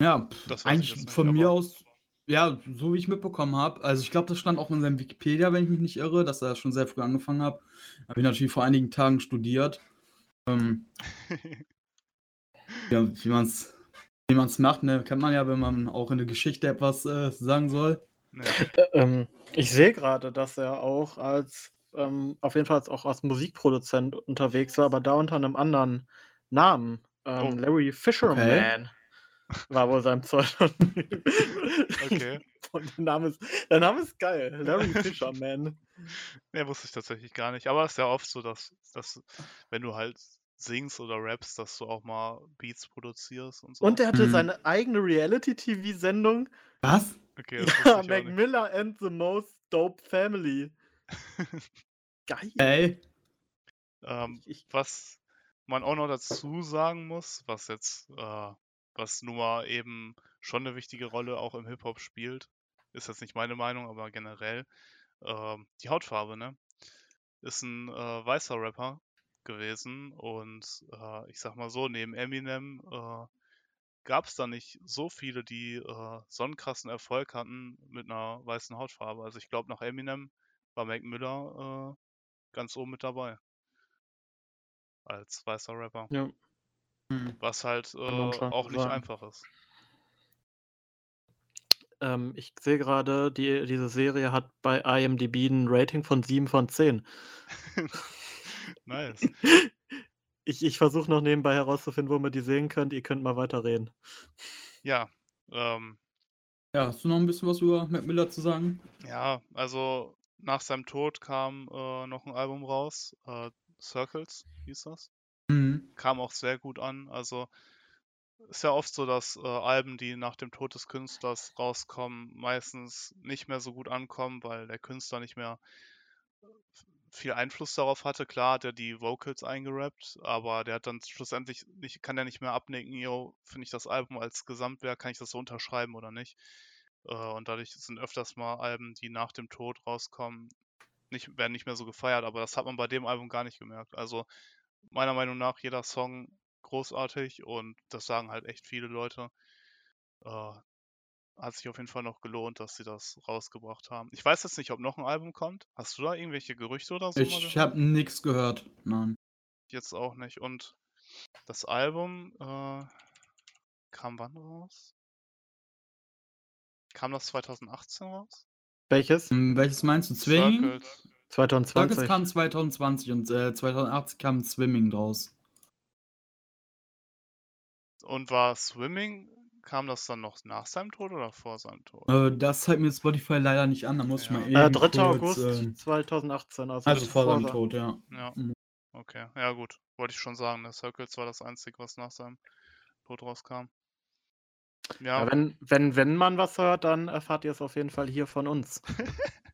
ja, eigentlich von mir aus, ja, so wie ich mitbekommen habe. Also ich glaube, das stand auch in seinem Wikipedia, wenn ich mich nicht irre, dass er schon sehr früh angefangen hat. Habe ich natürlich vor einigen Tagen studiert. Ähm, ja, wie man es wie man's macht, ne, kennt man ja, wenn man auch in der Geschichte etwas äh, sagen soll. Äh, ähm, ich sehe gerade, dass er auch als, ähm, auf jeden Fall auch als Musikproduzent unterwegs war, aber da unter einem anderen Namen. Ähm, Oh. Larry Fisherman war wohl sein Pseudonym. Okay. Und der Name ist, der Name ist geil. Larry Fisherman. Nee, wusste ich tatsächlich gar nicht. Aber es ist ja oft so, dass, dass wenn du halt singst oder rappst, dass du auch mal Beats produzierst und so. Und er hatte Mhm. seine eigene Reality-TV-Sendung. Was? okay, das Ja, Mac nicht. Miller and the Most Dope Family. Geil. Ey, ähm, was man auch noch dazu sagen muss, was jetzt, äh, was nun mal eben schon eine wichtige Rolle auch im Hip-Hop spielt, ist jetzt nicht meine Meinung, aber generell, ähm, die Hautfarbe, ne? Ist ein äh, weißer Rapper gewesen und äh, ich sag mal so, neben Eminem äh, gab es da nicht so viele, die äh, so einen krassen Erfolg hatten mit einer weißen Hautfarbe. Also ich glaube, nach Eminem war Mac Miller äh, ganz oben mit dabei. Als weißer Rapper. ja. hm. Was halt äh, auch nicht sagen. einfach ist. Ähm, ich sehe gerade, die, diese Serie hat bei IMDb ein Rating von 7 von 10. nice. Ich, ich versuche noch nebenbei herauszufinden, wo man die sehen könnt. Ihr könnt mal weiterreden. Ja, ähm, ja, hast du noch ein bisschen was über Mac Miller zu sagen? ja, also nach seinem Tod kam äh, noch ein Album raus. Äh, Circles hieß das. Mhm. Kam auch sehr gut an. Also ist ja oft so, dass äh, Alben, die nach dem Tod des Künstlers rauskommen, meistens nicht mehr so gut ankommen, weil der Künstler nicht mehr viel Einfluss darauf hatte. Klar hat er die Vocals eingerappt, aber der hat dann schlussendlich nicht, kann er nicht mehr abnicken, yo, finde ich das Album als Gesamtwerk, kann ich das so unterschreiben oder nicht. Äh, und dadurch sind öfters mal Alben, die nach dem Tod rauskommen, nicht, werden nicht mehr so gefeiert, aber das hat man bei dem Album gar nicht gemerkt. Also meiner Meinung nach jeder Song großartig und das sagen halt echt viele Leute. Äh, hat sich auf jeden Fall noch gelohnt, dass sie das rausgebracht haben. Ich weiß jetzt nicht, ob noch ein Album kommt. Hast du da irgendwelche Gerüchte oder so? Ich habe nichts gehört. Nein. Jetzt auch nicht. Und das Album äh, kam wann raus? Kam das 2018 raus? Welches? Hm, Welches meinst du? Circles. Circus 2020. kam 2020 und äh, 2018 kam Swimming draus. Und war Swimming, kam das dann noch nach seinem Tod oder vor seinem Tod? Äh, das zeigt mir Spotify leider nicht an, da muss ich Ja. mal Äh, eben 3. kurz, August ähm, 2018. Also, also vor seinem sein- Tod, ja. Ja, Mhm. okay. Ja, gut. Wollte ich schon sagen. Der Circles war das Einzige, was nach seinem Tod rauskam. Ja, Ja, wenn, wenn, wenn man was hört, dann erfahrt ihr es auf jeden Fall hier von uns.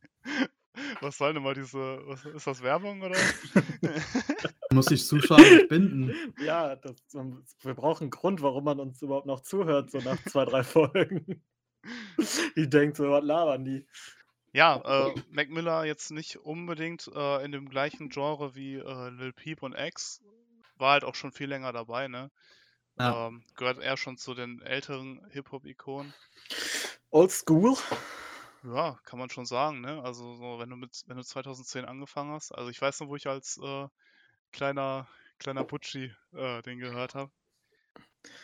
was soll denn mal diese. Was, ist das Werbung oder? Muss ich Zuschauer nicht binden. Ja, das, wir brauchen einen Grund, warum man uns überhaupt noch zuhört, so nach zwei, drei Folgen. Ich denke so, was labern die? Ja, äh, Mac Miller jetzt nicht unbedingt äh, in dem gleichen Genre wie äh, Lil Peep und X. War halt auch schon viel länger dabei, ne? Ja. Ähm, gehört eher schon zu den älteren Hip-Hop-Ikonen. Old School? Ja, kann man schon sagen, ne? Also so, wenn du mit, wenn du 2010 angefangen hast, also ich weiß noch, wo ich als äh, kleiner, kleiner Butschi äh, den gehört habe.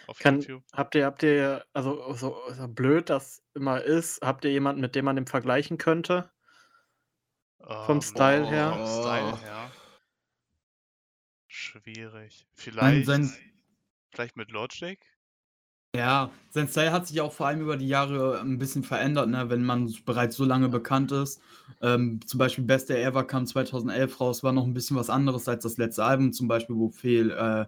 Auf Kann, YouTube. habt ihr, habt ihr, also so, so blöd das immer ist, habt ihr jemanden, mit dem man den vergleichen könnte? vom Style her? Vom Style Oh. her. Schwierig. Sein, Vielleicht, sein, vielleicht mit Logic? Ja, sein Style hat sich auch vor allem über die Jahre ein bisschen verändert, ne, wenn man bereits so lange bekannt ist. Ähm, zum Beispiel Best Day Ever kam 2011 raus, war noch ein bisschen was anderes als das letzte Album, zum Beispiel, wo viel äh,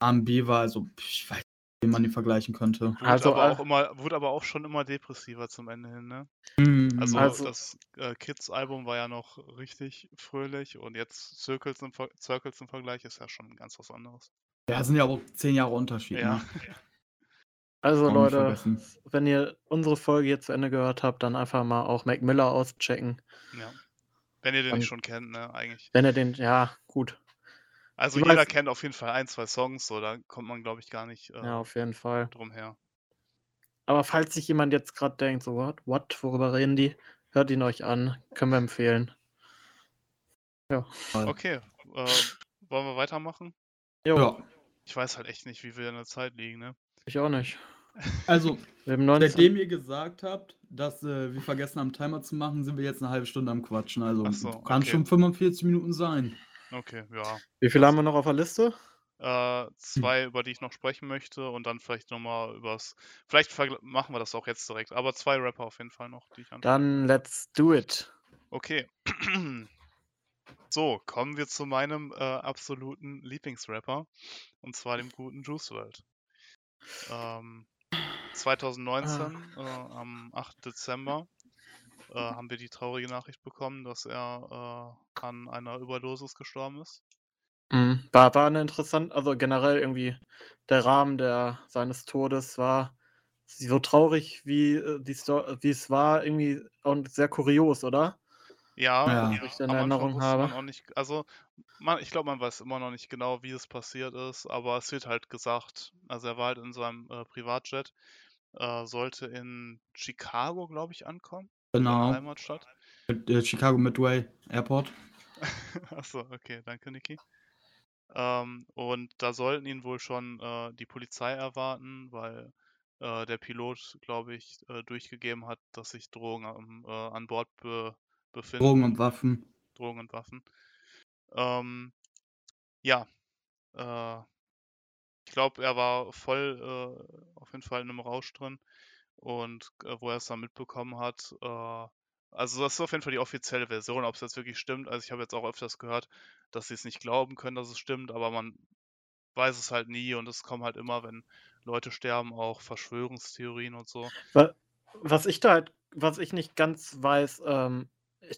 R&B war. Also, ich weiß nicht, wie man die vergleichen könnte. Wurde, Also, aber äh, auch immer, wurde aber auch schon immer depressiver zum Ende hin, ne? Mhm. Also, Also- das äh, Kids-Album war ja noch richtig fröhlich und jetzt Circles im, Ver Circles im Vergleich ist ja schon ganz was anderes. Ja, sind ja auch zehn Jahre Unterschied. Ja. Ne? Also Leute, vergessen. wenn ihr unsere Folge jetzt zu Ende gehört habt, dann einfach mal auch Mac Miller auschecken. ja. Wenn ihr den Dann- nicht schon kennt, ne, eigentlich. Wenn ihr den, ja, gut. Also Ich jeder weiß- kennt auf jeden Fall ein, zwei Songs, so, da kommt man, glaube ich, gar nicht äh, Ja, auf jeden Fall. drum her. Aber falls sich jemand jetzt gerade denkt, so, what, what, worüber reden die? Hört ihn euch an, können wir empfehlen. Voll. Okay, äh, wollen wir weitermachen? Jo, Ja. Ich weiß halt echt nicht, wie wir in der Zeit liegen, ne? ich auch nicht. Also, Wir haben 19. seitdem ihr gesagt habt, dass äh, wir vergessen haben, Timer zu machen, sind wir jetzt eine halbe Stunde am Quatschen. Also, so, kann okay. schon 45 Minuten sein. Okay, ja. Wie viele haben wir noch auf der Liste? Äh, zwei, über die ich noch sprechen möchte und dann vielleicht nochmal übers. Vielleicht machen wir das auch jetzt direkt, aber zwei Rapper auf jeden Fall noch, die ich an. Dann let's do it. Okay. So, kommen wir zu meinem äh, absoluten Lieblingsrapper und zwar dem guten Juice WRLD. Ähm, 2019, äh, am 8. Dezember, äh, haben wir die traurige Nachricht bekommen, dass er äh, an einer Überdosis gestorben ist. Mhm. War, war eine interessant, also generell irgendwie der Rahmen der, seines Todes war so traurig, wie, äh, die Sto wie es war, irgendwie und sehr kurios, oder? Ja, Ja. Wie ich in Erinnerung habe. man nicht, also man, ich glaube, man weiß immer noch nicht genau, wie es passiert ist, aber es wird halt gesagt, also er war halt in seinem äh, Privatjet, äh, sollte in Chicago, glaube ich, ankommen, Genau. Heimatstadt. Äh, Chicago Midway Airport. Achso, okay, danke, Niki. Ähm, und da sollten ihn wohl schon äh, die Polizei erwarten, weil äh, der Pilot, glaube ich, äh, durchgegeben hat, dass sich Drogen am, äh, an Bord be befinden. Drogen und Waffen. Drogen und Waffen. Ähm, ja, äh, ich glaube, er war voll äh, auf jeden Fall in einem Rausch drin und äh, wo er es dann mitbekommen hat, äh, also das ist auf jeden Fall die offizielle Version, ob es jetzt wirklich stimmt. Also ich habe jetzt auch öfters gehört, dass sie es nicht glauben können, dass es stimmt, aber man weiß es halt nie und es kommen halt immer, wenn Leute sterben, auch Verschwörungstheorien und so. Wa- Was ich da halt, was ich nicht ganz weiß, ähm,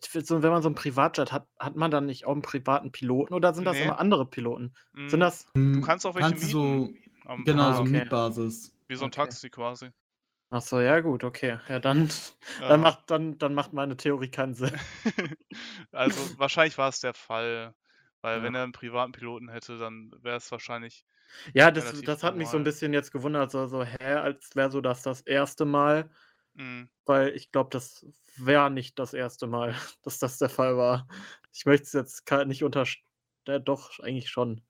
so, wenn man so einen Privatjet hat, hat man dann nicht auch einen privaten Piloten oder sind das Nee. immer andere Piloten? Sind Mm, das, Du kannst auch welche kannst so, mieten am genau, Ah, so okay. Mietbasis. wie so ein okay. Taxi quasi. ach so, ja gut, okay. Ja, dann, Ja. dann, macht, dann, dann macht meine Theorie keinen Sinn. Also wahrscheinlich war es der Fall, weil Ja. wenn er einen privaten Piloten hätte, dann wäre es wahrscheinlich Ja, das, das hat mich so ein normal. bisschen jetzt gewundert, so, so hä, als wäre so das das erste Mal, Mm, weil ich glaube, das wäre nicht das erste Mal, dass das der Fall war. Ich möchte es jetzt nicht unterstellen, ja, doch, eigentlich schon.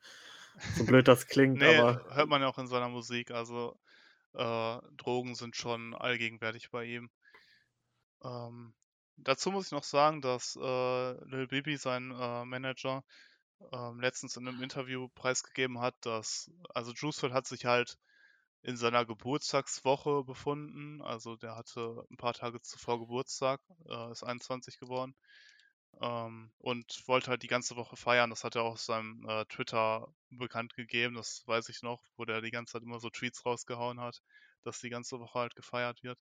So blöd das klingt, Nee, aber hört man ja auch in seiner Musik. Also äh, Drogen sind schon allgegenwärtig bei ihm. Ähm, dazu muss ich noch sagen, dass äh, Lil Bibi, sein äh, Manager, ähm, letztens in einem Interview preisgegeben hat, dass, also Juice WRLD hat sich halt in seiner Geburtstagswoche befunden. Also der hatte ein paar Tage zuvor Geburtstag, äh, ist 21 geworden. Ähm, und wollte halt die ganze Woche feiern. Das hat er auch auf seinem äh, Twitter bekannt gegeben, das weiß ich noch, wo der die ganze Zeit immer so Tweets rausgehauen hat, dass die ganze Woche halt gefeiert wird.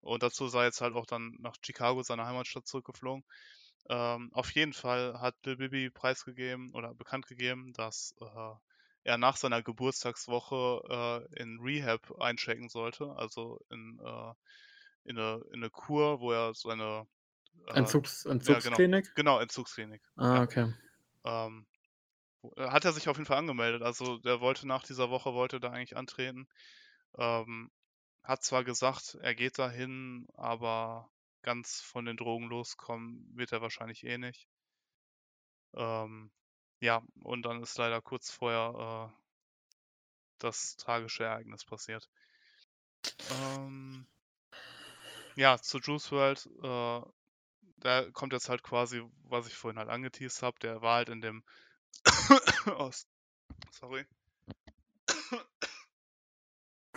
Und dazu sei jetzt halt auch dann nach Chicago, seiner Heimatstadt, zurückgeflogen. Ähm, auf jeden Fall hat Lil Bibi preisgegeben oder bekannt gegeben, dass äh, er nach seiner Geburtstagswoche äh, in Rehab einchecken sollte, also in, äh, in, eine, in eine Kur, wo er seine äh, Entzugs, ja, genau, Entzugsklinik? genau, Entzugsklinik. Ah, Ja. okay. Ähm, äh, hat er sich auf jeden Fall angemeldet. Also der wollte nach dieser Woche wollte da eigentlich antreten. Ähm, hat zwar gesagt, er geht dahin, aber ganz von den Drogen loskommen wird er wahrscheinlich eh nicht. Ähm, ja, und dann ist leider kurz vorher äh, das tragische Ereignis passiert. Ähm, ja, zu Juice WRLD, äh, da kommt jetzt halt quasi, was ich vorhin halt angeteased habe, der war halt in dem oh, sorry.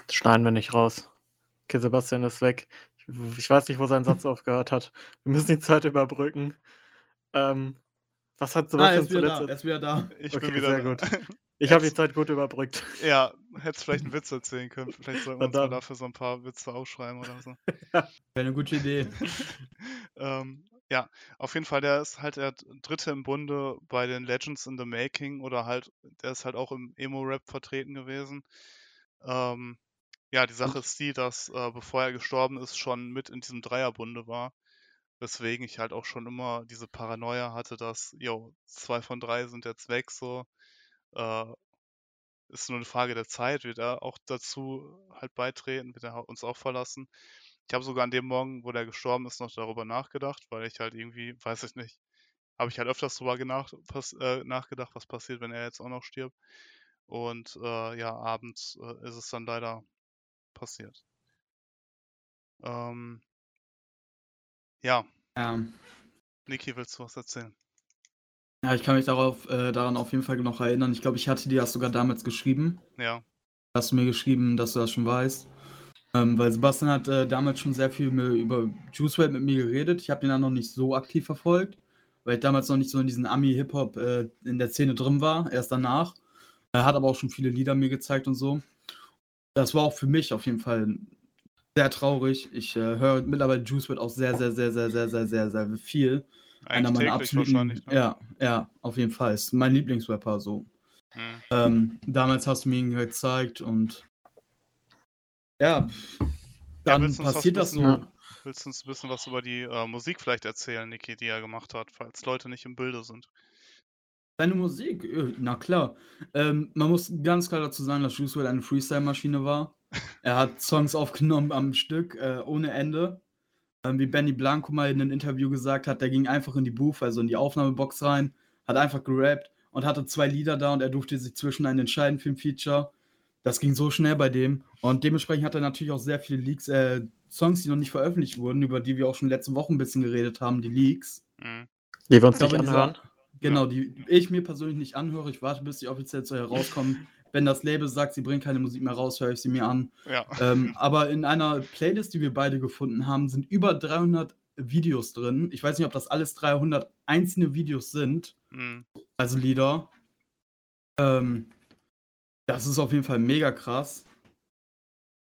Schneiden wir nicht raus. Okay, Sebastian ist weg. Ich, ich weiß nicht, wo sein Satz aufgehört hat. Wir müssen die Zeit überbrücken. Ähm, was hat Ah, er Sebastian ist wieder da. zuletzt? Er ist wieder da. Ich Okay, bin wieder sehr da. gut. Ich habe die Zeit gut überbrückt. ja, hättest vielleicht einen Witz erzählen können. Vielleicht sollten wir uns mal dafür so ein paar Witze aufschreiben oder so. Wäre eine gute Idee. ähm, ja, auf jeden Fall, der ist halt der Dritte im Bunde bei den Legends in the Making oder halt, der ist halt auch im Emo-Rap vertreten gewesen. Ähm, ja, die Sache ist die, dass äh, bevor er gestorben ist, schon mit in diesem Dreierbunde war. Weswegen ich halt auch schon immer diese Paranoia hatte, dass, jo, zwei von drei sind jetzt weg, so. Äh, ist nur eine Frage der Zeit, wird er auch dazu halt beitreten, wird er uns auch verlassen. Ich habe sogar an dem Morgen, wo der gestorben ist, noch darüber nachgedacht, weil ich halt irgendwie, weiß ich nicht, habe ich halt öfters drüber genach, pass, äh, nachgedacht, was passiert, wenn er jetzt auch noch stirbt. Und äh, ja, abends äh, ist es dann leider passiert. Ähm, ja, Ja. Niki, willst du was erzählen? Ja, ich kann mich darauf, äh, daran auf jeden Fall noch erinnern. Ich glaube, ich hatte dir das sogar damals geschrieben. Ja, Hast du mir geschrieben, dass du das schon weißt. Ähm, weil Sebastian hat äh, damals schon sehr viel über Juice WRLD mit mir geredet. Ich habe ihn dann noch nicht so aktiv verfolgt, weil ich damals noch nicht so in diesen Ami-Hip-Hop äh, in der Szene drin war, erst danach. Er hat aber auch schon viele Lieder mir gezeigt und so. Das war auch für mich auf jeden Fall sehr traurig. Ich äh, höre mittlerweile Juice WRLD auch sehr, sehr, sehr, sehr, sehr, sehr, sehr, sehr viel. Einer eigentlich meiner täglich absoluten, ne? ja, ja, auf jeden Fall. Ist mein Lieblingsrapper so. Hm. Ähm, damals hast du mir ihn gezeigt und ja, Ja, dann was passiert das so. Ja. willst du uns ein bisschen was über die äh, Musik vielleicht erzählen, Niki, die er gemacht hat, falls Leute nicht im Bilde sind? Seine Musik, äh, na klar. Ähm, man muss ganz klar dazu sagen, dass Juice WRLD eine Freestyle-Maschine war. Er hat Songs aufgenommen am Stück, äh, ohne Ende. Ähm, wie Benny Blanco mal in einem Interview gesagt hat, der ging einfach in die Booth, also in die Aufnahmebox rein, hat einfach gerappt und hatte zwei Lieder da und er durfte sich zwischen einen entscheiden für ein Feature. Das ging so schnell bei dem. Und dementsprechend hat er natürlich auch sehr viele Leaks, äh, Songs, die noch nicht veröffentlicht wurden, über die wir auch schon letzte Woche ein bisschen geredet haben, die Leaks. Hm. Die wir uns nicht dieser- anhören. Genau, die ich mir persönlich nicht anhöre. Ich warte, bis die offiziell zu herauskommen. Wenn das Label sagt, sie bringen keine Musik mehr raus, höre ich sie mir an. Ja. Ähm, aber in einer Playlist, die wir beide gefunden haben, sind über 300 Videos drin. Ich weiß nicht, ob das alles 300 einzelne Videos sind, Hm. also Lieder. Ähm, das ist auf jeden Fall mega krass.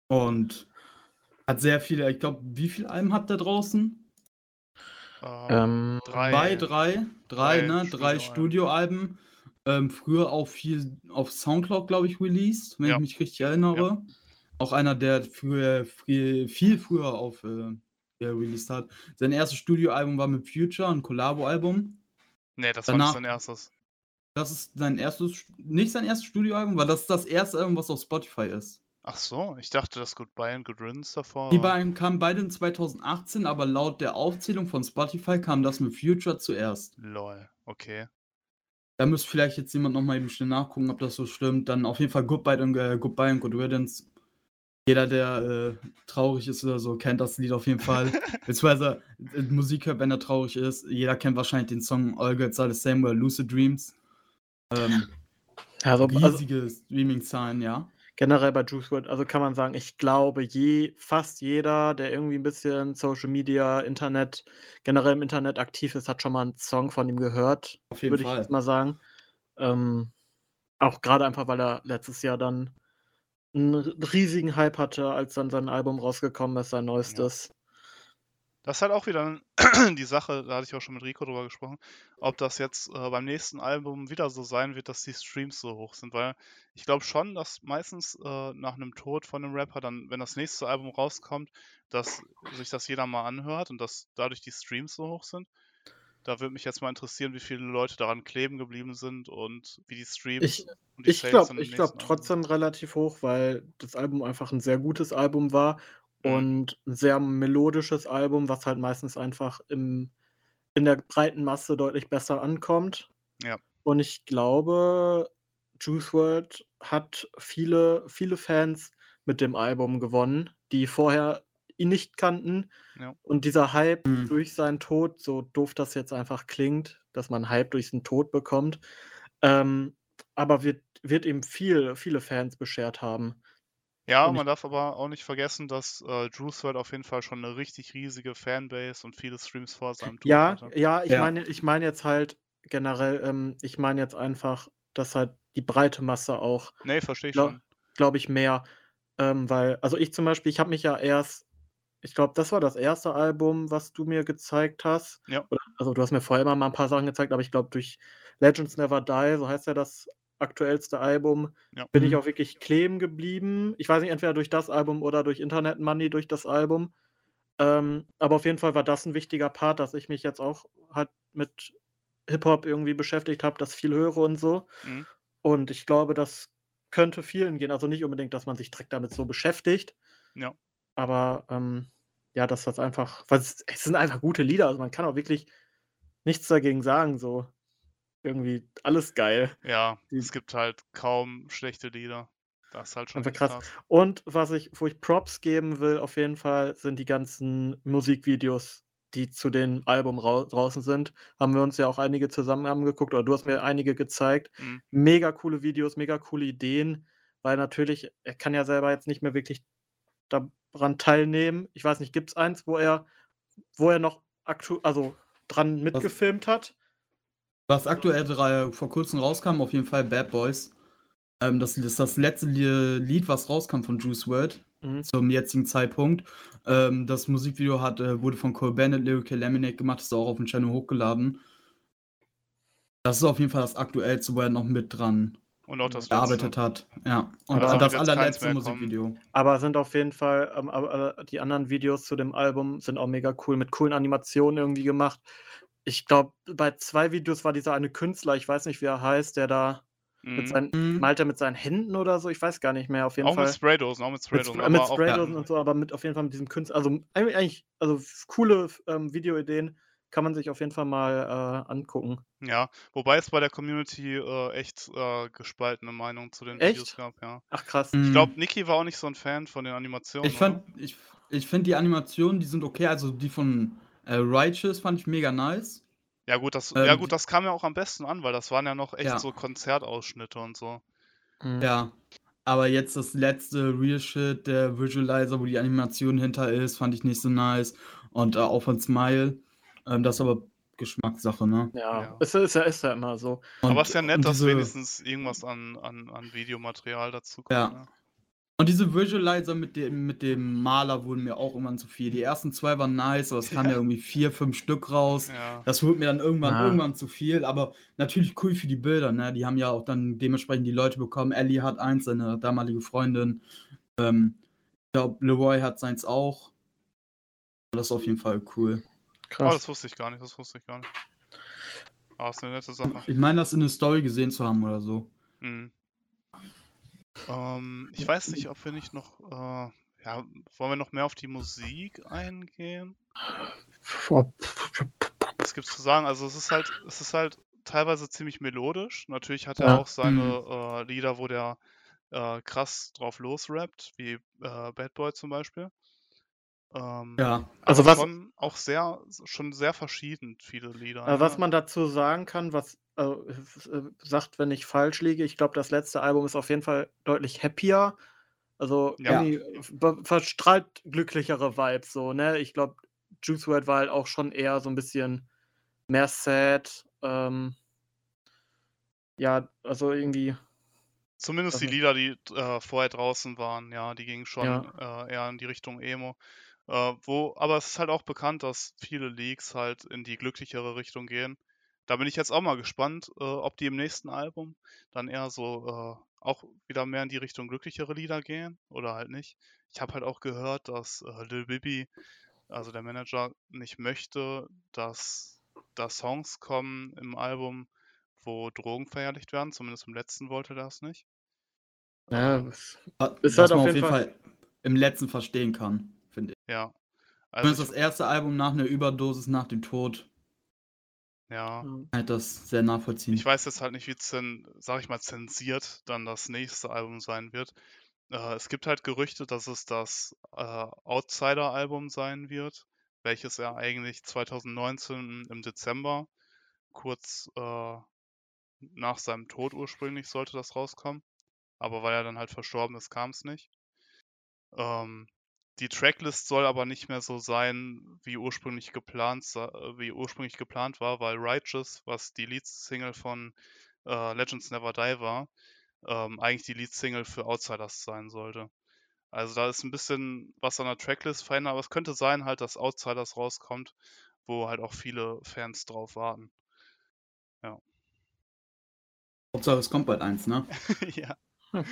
Und hat sehr viele, ich glaube, wie viele Alben hat der draußen? Ähm, Ähm, drei. Zwei, drei, drei, Drei ne? Drei Studioalben. Ähm, früher auch viel auf Soundcloud, glaube ich, released, wenn Ja. ich mich richtig erinnere. Auch einer, der früher, viel, viel früher auf äh, ja, released hat. Sein erstes Studioalbum war mit Future, ein Collabo-Album. Nee, das war Danach- nicht sein erstes. Das ist sein erstes, nicht sein erstes Studioalbum, weil das ist das erste Album, was auf Spotify ist. Ach so, ich dachte, das Goodbye and Good Riddance davor. Die war- beiden kamen beide in 2018, aber laut der Aufzählung von Spotify kam das mit Future zuerst. Lol, okay. Da müsste vielleicht jetzt jemand nochmal eben schnell nachgucken, ob das so stimmt. Dann auf jeden Fall Goodbye und, äh, Goodbye and Good Riddance. Jeder, der äh, traurig ist oder so, kennt das Lied auf jeden Fall. Beziehungsweise äh, Musik hört, wenn er traurig ist. Jeder kennt wahrscheinlich den Song All Girls Are the Same oder Lucid Dreams. Ähm, also, also riesige Streaming-Zahlen, ja. Generell bei Juice WRLD, also kann man sagen, ich glaube, je, fast jeder, der irgendwie ein bisschen Social Media, Internet, generell im Internet aktiv ist, hat schon mal einen Song von ihm gehört, Auf jeden würde ich Fall. jetzt mal sagen. Ähm, auch gerade einfach, weil er letztes Jahr dann einen riesigen Hype hatte, als dann sein Album rausgekommen ist, sein neuestes. Das ist halt auch wieder die Sache, da hatte ich auch schon mit Rico drüber gesprochen, ob das jetzt äh, beim nächsten Album wieder so sein wird, dass die Streams so hoch sind, weil ich glaube schon, dass meistens äh, nach einem Tod von einem Rapper dann, wenn das nächste Album rauskommt, dass sich das jeder mal anhört und dass dadurch die Streams so hoch sind. Da würde mich jetzt mal interessieren, wie viele Leute daran kleben geblieben sind und wie die Streams Ich, und die ich glaube glaub Album trotzdem relativ hoch, weil das Album einfach ein sehr gutes Album war. Und ein sehr melodisches Album, was halt meistens einfach im, in der breiten Masse deutlich besser ankommt. Ja. Und ich glaube, Juice WRLD hat viele, viele Fans mit dem Album gewonnen, die vorher ihn nicht kannten. Ja. Und dieser Hype Mhm. durch seinen Tod, so doof das jetzt einfach klingt, dass man Hype durch den Tod bekommt, ähm, aber wird, wird ihm viel, viele Fans beschert haben. Ja, man darf aber auch nicht vergessen, dass äh, Juice WRLD auf jeden Fall schon eine richtig riesige Fanbase und viele Streams vor seinem Tod Ja, hatte. ja, ich Ja. meine ich meine jetzt halt generell, ähm, ich meine jetzt einfach, dass halt die breite Masse auch, Ne, verstehe ich schon. glaube ich, mehr ähm, weil also ich zum Beispiel, ich habe mich ja erst ich glaube, das war das erste Album, was du mir gezeigt hast. Ja. Oder also, du hast mir vorher immer mal 'n paar Sachen gezeigt, aber ich glaube, durch Legends Never Die, so heißt ja das aktuellste Album, Ja. bin ich Mhm. auch wirklich kleben geblieben. Ich weiß nicht, entweder durch das Album oder durch Internet Money durch das Album. Ähm, aber auf jeden Fall war das 'n wichtiger Part, dass ich mich jetzt auch halt mit Hip-Hop irgendwie beschäftigt habe, das viel höre und so. Mhm. Und ich glaube, das könnte vielen gehen. Also, nicht unbedingt, dass man sich direkt damit so beschäftigt. Ja. Aber, ähm, ja, dass das einfach weil es es sind einfach gute Lieder. Also, man kann auch wirklich nichts dagegen sagen, so. Irgendwie alles geil. Ja, Die es gibt halt kaum schlechte Lieder. Das ist halt schon krass. krass. Und was ich wo ich Props geben will auf jeden Fall, sind die ganzen Musikvideos, die zu dem Album rau draußen sind. Haben wir uns ja auch einige zusammen angeguckt oder du hast mir einige gezeigt. Mhm. Mega coole Videos, mega coole Ideen, weil natürlich er kann ja selber jetzt nicht mehr wirklich daran teilnehmen. Ich weiß nicht, gibt's eins, wo er wo er noch aktu also, dran Was mitgefilmt hat? Was aktuell drei vor Kurzem rauskam, auf jeden Fall Bad Boys. Ähm, das ist das letzte Lie Lied, was rauskam von Juice WRLD Mhm. zum jetzigen Zeitpunkt. Ähm, das Musikvideo hat äh, wurde von Cole Bennett, Lyrical Laminate gemacht, ist auch auf dem Channel hochgeladen. Das ist auf jeden Fall das Aktuellste, wo er noch mit dran Und auch das letzte. gearbeitet hat. Ja. Und Aber da das allerletzte. Musikvideo. Aber sind auf jeden Fall ähm, aber, äh, die anderen Videos zu dem Album sind auch mega cool, mit coolen Animationen irgendwie gemacht. Ich glaube, bei 2 Videos war dieser eine Künstler, ich weiß nicht, wie er heißt, der da mit Mhm. seinen Mhm. malt er mit seinen Händen oder so? Ich weiß gar nicht mehr, auf jeden Auch mit Fall. Spraydosen, auch mit Mit, Spraydosen, Spr mit aber auch Spraydosen und so, aber mit auf jeden Fall mit diesem Künstler. Also eigentlich also coole ähm, Videoideen kann man sich auf jeden Fall mal, äh, angucken. Ja, wobei es bei der Community, äh, echt, äh, gespaltene Meinungen zu den Videos Echt? gab, ja. Ach krass. Ich Mhm. glaube, Niki war auch nicht so 'n Fan von den Animationen, Ich fand ich ich finde die Animationen, die sind okay. Also, die von, äh, Righteous fand ich mega nice. Ja gut, das ja Ähm, gut, die das kam ja auch am besten an, weil das waren ja noch echt Ja. so Konzertausschnitte und so. Mhm. Ja. Aber jetzt das letzte Real Shit, der Visualizer, wo die Animation hinter ist, fand ich nicht so nice. Und, äh, auch von Smile. Ähm, das ist aber Geschmackssache, ne? Ja, Ja. ist ja ist ja ist ja immer so. Aber Und ist ja nett, und dass diese wenigstens irgendwas an an an Videomaterial dazukommt, Ja. ne? Und diese Visualizer mit dem mit dem Maler wurden mir auch irgendwann zu viel. Die ersten 2 waren nice, aber es kamen ja Ja. irgendwie 4, 5 Stück raus. Ja. Das wurde mir dann irgendwann Ja. irgendwann zu viel, aber natürlich cool für die Bilder, ne? Die haben ja auch dann dementsprechend die Leute bekommen. Ellie hat eins, seine damalige Freundin. Ähm, ich glaube, Leroy hat seins auch. Das ist auf jeden Fall cool. Oh, Krass. das wusste ich gar nicht, das wusste ich gar nicht. Ah, ist 'ne nette Sache. Ich meine, das in 'ne Story gesehen zu haben oder so. Mhm. Ähm, ich weiß nicht, ob wir nicht noch, äh ja, wollen wir noch mehr auf die Musik eingehen? Was gibt's zu sagen? Also, es ist halt es ist halt teilweise ziemlich melodisch. Natürlich hat er Ja. auch seine, Mhm. äh, Lieder, wo der, äh, krass drauf losrappt, wie, äh, Bad Boy zum Beispiel. Ähm, Ja. Also, was schon auch sehr schon sehr verschieden viele Lieder, Äh, was ne? man dazu sagen kann, was äh, f äh, sagt, wenn ich falsch liege, ich glaube, das letzte Album ist auf jeden Fall deutlich happier. Also, Ja. be verstrahlt glücklichere Vibes so, ne? Ich glaube, Juice WRLD war halt auch schon eher so 'n bisschen mehr sad, ähm ja, also irgendwie Zumindest die. Lieder, die, äh, vorher draußen waren, ja, die gingen schon, Ja. äh, eher in die Richtung Emo. Äh, wo aber es ist halt auch bekannt, dass viele Leaks halt in die glücklichere Richtung gehen. Da bin ich jetzt auch mal gespannt, äh, ob die im nächsten Album dann eher so, äh, auch wieder mehr in die Richtung glücklichere Lieder gehen oder halt nicht. Ich habe halt auch gehört, dass, äh, Lil Bibi, also der Manager, nicht möchte, dass da Songs kommen im Album, wo Drogen verherrlicht werden. Zumindest im letzten wollte der es nicht. Ja, ist was halt man auf auf jeden Fall Fall im Letzten verstehen kann, finde ich. Ja. Also Zumindest ich das erste Album nach 'ner Überdosis nach dem Tod Ja. Ich das sehr Ich nachvollziehen. weiß jetzt halt nicht, wie zen sage ich mal, zensiert dann das nächste Album sein wird. Äh, es gibt halt Gerüchte, dass es das, äh, Outsider-Album sein wird, welches er eigentlich 2019 im Dezember, kurz, äh, nach seinem Tod ursprünglich sollte das rauskommen. Aber weil er dann halt verstorben ist, kam's nicht. Ähm, die Tracklist soll aber nicht mehr so sein, wie ursprünglich geplant, äh, wie ursprünglich geplant war, weil Righteous, was die Lead-Single von äh, Legends Never Die war, ähm, eigentlich die Lead-Single für Outsiders sein sollte. Also da ist ein bisschen was an der Tracklist verändert, aber es könnte sein halt, dass Outsiders rauskommt, wo halt auch viele Fans drauf warten. Hauptsache es kommt bald eins, ne? ja.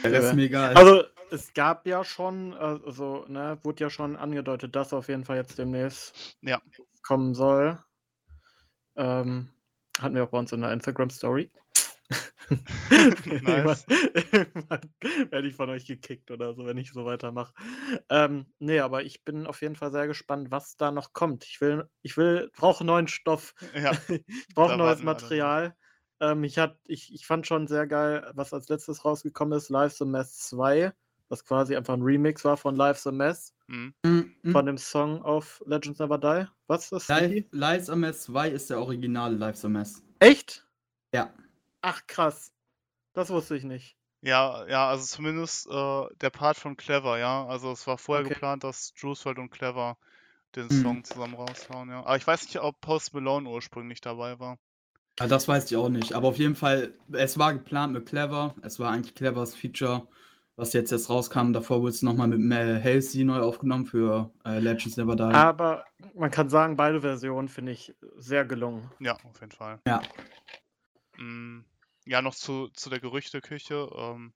Der Rest ist mir egal. Also, es gab ja schon, also, ne, wurde ja schon angedeutet, dass auf jeden Fall jetzt demnächst Ja. kommen soll. Ähm, hatten wir auch bei uns in der Instagram-Story. Nice. Werde ich von euch gekickt oder so, wenn ich so weitermache. Ähm, nee, aber ich bin auf jeden Fall sehr gespannt, was da noch kommt. Ich will, ich will, brauche neuen Stoff. ja. ich brauche neues drauf. Material. Ähm, ich, hat, ich, ich fand schon sehr geil, was als letztes rausgekommen ist, Live the Mess 2, was quasi einfach ein Remix war von Live the Mess, Mhm. Mhm, mhm. von dem Song auf Legends Never Die. Was ist das? Live, Niki? Lives MS 2 ist der originale Lives MS. Echt? Ja. Ach krass. Das wusste ich nicht. Ja, ja, also zumindest äh, der Part von Clever, ja. Also es war vorher Okay. geplant, dass Juicefeld und Clever den Mhm. Song zusammen raushauen, ja. Aber ich weiß nicht, ob Post Malone ursprünglich dabei war. Ja, das weiß ich auch nicht. Aber auf jeden Fall, es war geplant mit Clever. Es war eigentlich Clevers Feature, was jetzt erst rauskam. Davor wurde es nochmal mit Mel Halsey neu aufgenommen für äh, Legends Never Die. Aber man kann sagen, beide Versionen finde ich sehr gelungen. Ja, auf jeden Fall. Ja. Mm, Ja, noch zu, zu der Gerüchteküche. Ähm,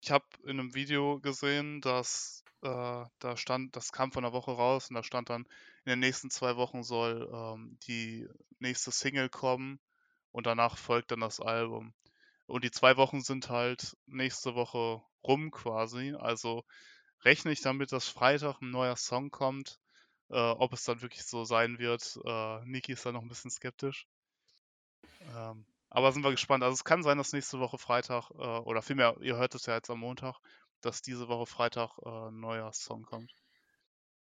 ich habe in einem Video gesehen, dass äh, da stand, das kam vor einer Woche raus und da stand dann, in den nächsten zwei Wochen soll ähm, die nächste Single kommen und danach folgt dann das Album. Und die zwei Wochen sind halt nächste Woche rum quasi. Also rechne ich damit, dass Freitag ein neuer Song kommt. Äh, ob es dann wirklich so sein wird, äh, Niki ist da noch ein bisschen skeptisch. Ähm, aber sind wir gespannt. Also es kann sein, dass nächste Woche Freitag, äh, oder vielmehr, ihr hört es ja jetzt am Montag, dass diese Woche Freitag äh, ein neuer Song kommt.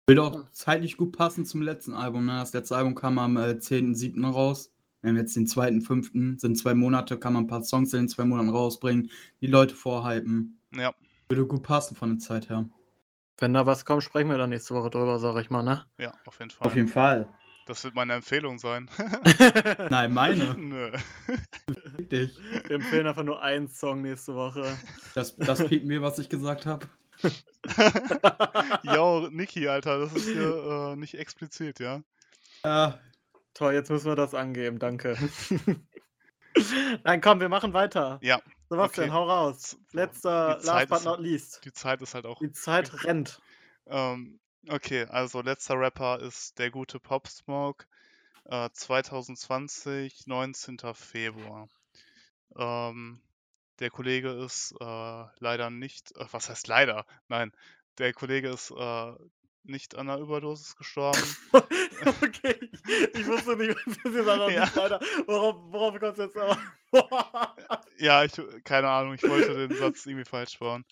Würde auch zeitlich gut passen zum letzten Album. Ne? Das letzte Album kam am äh, 10.7. raus. Wir haben jetzt den 2.5. Sind zwei Monate, kann man ein paar Songs in den zwei Monaten rausbringen, die Leute vorhypen. Ja, Würde gut passen von der Zeit her. Wenn da was kommt, sprechen wir dann nächste Woche drüber, sag ich mal, ne? ja, auf jeden Fall. Auf jeden Fall. Das wird meine Empfehlung sein. Nein, meine. Nö. Dich. Wir empfehlen einfach nur einen Song nächste Woche. Das, das piekt mir, was ich gesagt habe. Jo, Niki, Alter, das ist hier äh, nicht explizit, ja? Ja, Toll, jetzt müssen wir das angeben, danke. Nein, komm, wir machen weiter. Ja, Sebastian, okay. hau raus. Letzter, last but not least. die Zeit ist halt auch. Die Zeit rennt. Ähm, okay, also letzter Rapper ist der gute Pop Smoke. Äh, 2020, 19. Februar. Ähm, der Kollege ist äh, leider nicht, äh, was heißt leider? Nein, der Kollege ist äh, nicht an einer Überdosis gestorben. okay, ich, wusste nicht, Ja. nicht weiter. Worauf, worauf kommst du jetzt aber? ja, ich, keine Ahnung, ich wollte den Satz irgendwie falsch bauen.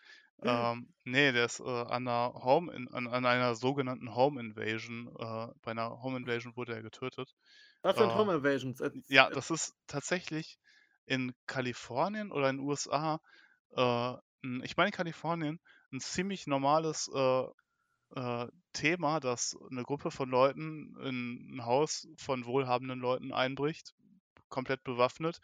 Ähm, nee, der ist äh, an, einer Home in, an, an einer sogenannten Home Invasion. Äh, bei einer Home Invasion wurde er getötet. Was sind Äh, Home Invasions? Ja, das ist tatsächlich in Kalifornien oder in den USA, äh, ich meine in Kalifornien, ein ziemlich normales äh, Thema, dass eine Gruppe von Leuten in ein Haus von wohlhabenden Leuten einbricht, komplett bewaffnet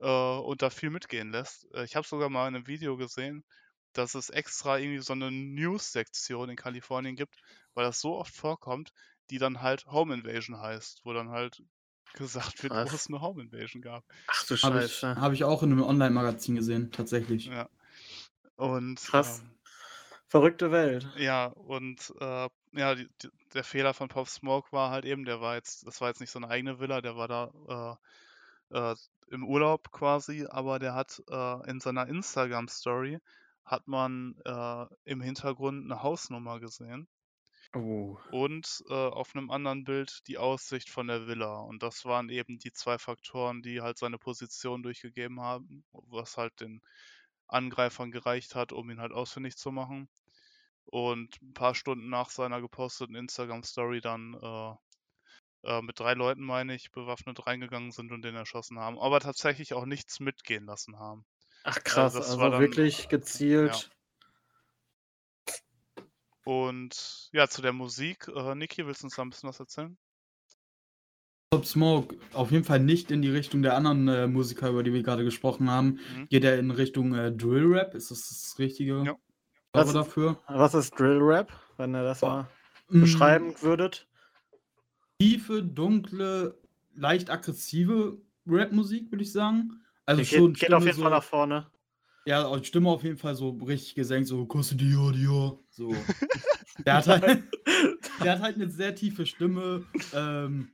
äh, und da viel mitgehen lässt. Äh, ich habe sogar mal in einem Video gesehen, dass es extra irgendwie so eine News-Sektion in Kalifornien gibt, weil das so oft vorkommt, die dann halt Home Invasion heißt, wo dann halt gesagt wird, wo Krass. es eine Home Invasion gab. Ach du habe ich, Scheiße. hab ich auch in einem Online-Magazin gesehen, tatsächlich. Ja. Und Krass. ähm, Verrückte Welt. ja, und äh, ja, die, die, der Fehler von Pop Smoke war halt eben, der war jetzt, das war jetzt nicht so eine eigene Villa, der war da äh, äh, im Urlaub quasi, aber der hat äh, in seiner Instagram-Story hat man äh, im Hintergrund eine Hausnummer gesehen Oh. und äh, auf einem anderen Bild die Aussicht von der Villa. Und das waren eben die zwei Faktoren, die halt seine Position durchgegeben haben, was halt den Angreifern gereicht hat, um ihn halt ausfindig zu machen. Und ein paar Stunden nach seiner geposteten Instagram-Story dann äh, äh, mit drei Leuten, meine ich, bewaffnet reingegangen sind und den erschossen haben. Aber tatsächlich auch nichts mitgehen lassen haben. Ach krass, das also war dann- wirklich gezielt. Und ja, zu der Musik, äh, Niki, willst du uns da ein bisschen was erzählen? Pop Smoke auf jeden Fall nicht in die Richtung der anderen äh, Musiker, über die wir gerade gesprochen haben. Mhm. Geht er in Richtung äh, Drill Rap? Ist das das richtige Ja. Was- dafür? Was ist Drill Rap, wenn ihr das mal Mm, beschreiben würdet? Tiefe, dunkle, leicht aggressive Rap-Musik, würde ich sagen. Also Die schon geht, geht auf jeden Fall nach vorne. Ja, und Stimme auf jeden Fall so richtig gesenkt, so Kusse Dio, Dio. So. der, hat halt, der hat halt eine sehr tiefe Stimme. Ähm,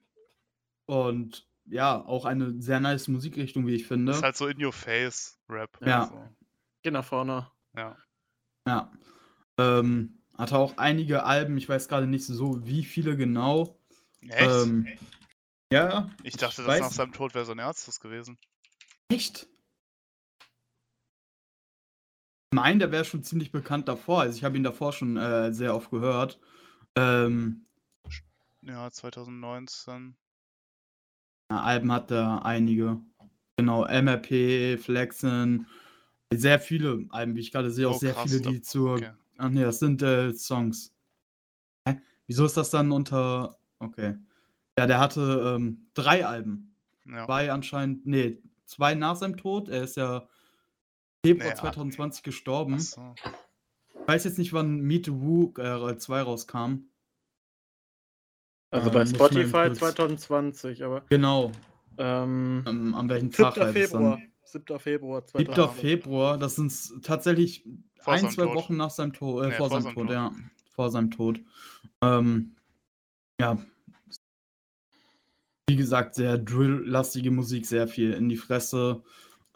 und ja, auch eine sehr nice Musikrichtung, wie ich finde. Ist halt so in your face Rap. Ja. Also, Geht nach vorne. ja. Ja. Ähm, hatte auch einige Alben, ich weiß gerade nicht so, wie viele genau. Echt? Ähm, ja. ich dachte, dass weiß- nach seinem Tod wäre so ein Ärztes gewesen. Echt? Ich meine, der wäre schon ziemlich bekannt davor. Also ich habe ihn davor schon äh, sehr oft gehört. Ähm, Ja, 2019. Ja, Alben hat er einige. Genau, MRP, Flexen, sehr viele Alben, wie ich gerade sehe, auch Oh, sehr krass, viele, die zur. Okay. Ach nee, das sind äh, Songs. Hä? Wieso ist das dann unter. Okay. Ja, der hatte ähm, drei Alben. Ja. Zwei anscheinend. Nee, zwei nach seinem Tod. Er ist ja Februar Nee, ah, 2020 gestorben. Achso. Ich weiß jetzt nicht, wann Meet the Woo äh, 2 rauskam. Also Äh, bei eben Spotify kurz- 2020, aber Genau. ähm, Ähm, an welchem 7. Tag halt Februar. dann? 7. Februar 7. 2020. Februar, das sind tatsächlich Vor ein, zwei Tod. Wochen nach seinem Tod, äh, Nee, vor, vor seinem seinem Tod, Tod. ja. Vor seinem Tod. Ähm, ja. Wie gesagt, sehr drill-lastige Musik, sehr viel in die Fresse.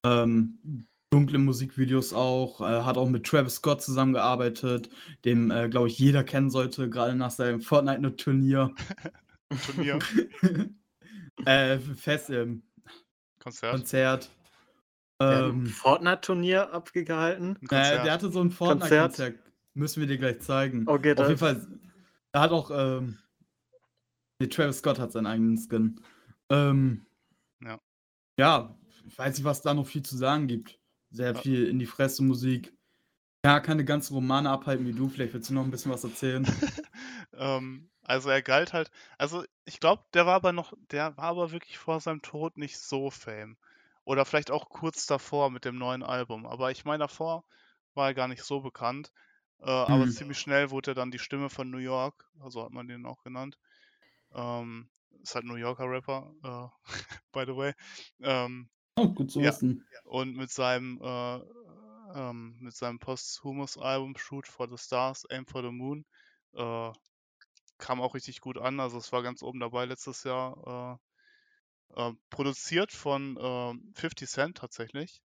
Ähm, dunkle Musikvideos auch. Äh, hat auch mit Travis Scott zusammengearbeitet, dem, äh, glaube ich, jeder kennen sollte, gerade nach seinem Fortnite-Turnier. Turnier, äh, Fest, ähm, Konzert. Konzert. Der hat ein Ähm, Fortnite-Turnier abgehalten. Ein Äh, der hatte so ein Konzert. Fortnite-Konzert. Müssen wir dir gleich zeigen. Okay, Auf jeden Fall, er hat auch, ähm, nee, Travis Scott hat seinen eigenen Skin. Ähm, Ja. Ja, ich weiß nicht, was da noch viel zu sagen gibt. Sehr Ja. viel in die Fresse Musik. Ja, keine ganzen Romane abhalten wie du. Vielleicht willst du noch ein bisschen was erzählen. ähm, also er galt halt, also ich glaube, der war aber noch, der war aber wirklich vor seinem Tod nicht so fame. Oder vielleicht auch kurz davor mit dem neuen Album. Aber ich meine, davor war er gar nicht so bekannt. Äh, aber Hm. ziemlich schnell wurde er dann die Stimme von New York, also hat man den auch genannt. Ähm, ist halt New Yorker Rapper, äh, by the way. Ähm, Oh, gut zu Ja. wissen. und mit seinem äh, ähm, mit seinem Posthumous-Album Shoot for the Stars, Aim for the Moon äh, kam auch richtig gut an. Also es war ganz oben dabei letztes Jahr. Äh, äh, produziert von äh, 50 Cent tatsächlich.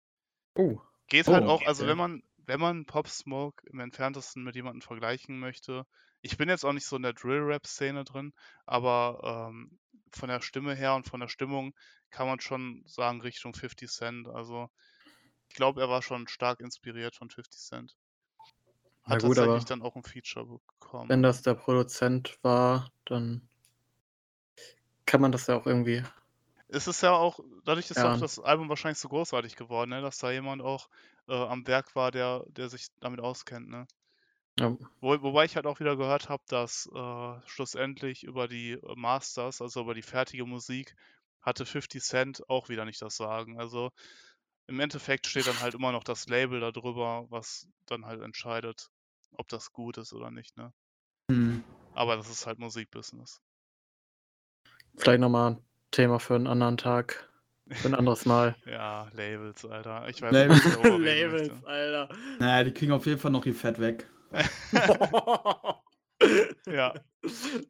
oh, Geht halt Oh, auch, also wenn man wenn man Pop Smoke im entferntesten mit jemandem vergleichen möchte. Ich bin jetzt auch nicht so in der Drill-Rap-Szene drin, aber ähm, von der Stimme her und von der Stimmung kann man schon sagen Richtung 50 Cent. Also ich glaube, er war schon stark inspiriert von 50 Cent. Hat gut, tatsächlich dann auch ein Feature bekommen. wenn das der Produzent war, dann kann man das ja auch irgendwie. Es ist ja auch, dadurch ist Ja. auch das Album wahrscheinlich so großartig geworden, ne? dass da jemand auch äh, am Werk war, der, der sich damit auskennt. Ne? Ja, Wo, wobei ich halt auch wieder gehört habe, dass äh, schlussendlich über die äh, Masters, also über die fertige Musik, hatte 50 Cent auch wieder nicht das Sagen. Also im Endeffekt steht dann halt immer noch das Label da drüber, was dann halt entscheidet, ob das gut ist oder nicht. Ne? Hm. Aber das ist halt Musikbusiness. vielleicht nochmal Thema für einen anderen Tag, für ein anderes Mal. Ja, Labels, Alter. Ich weiß Labels. nicht, möchte. Alter. Naja, die kriegen auf jeden Fall noch ihr Fett weg. Ja.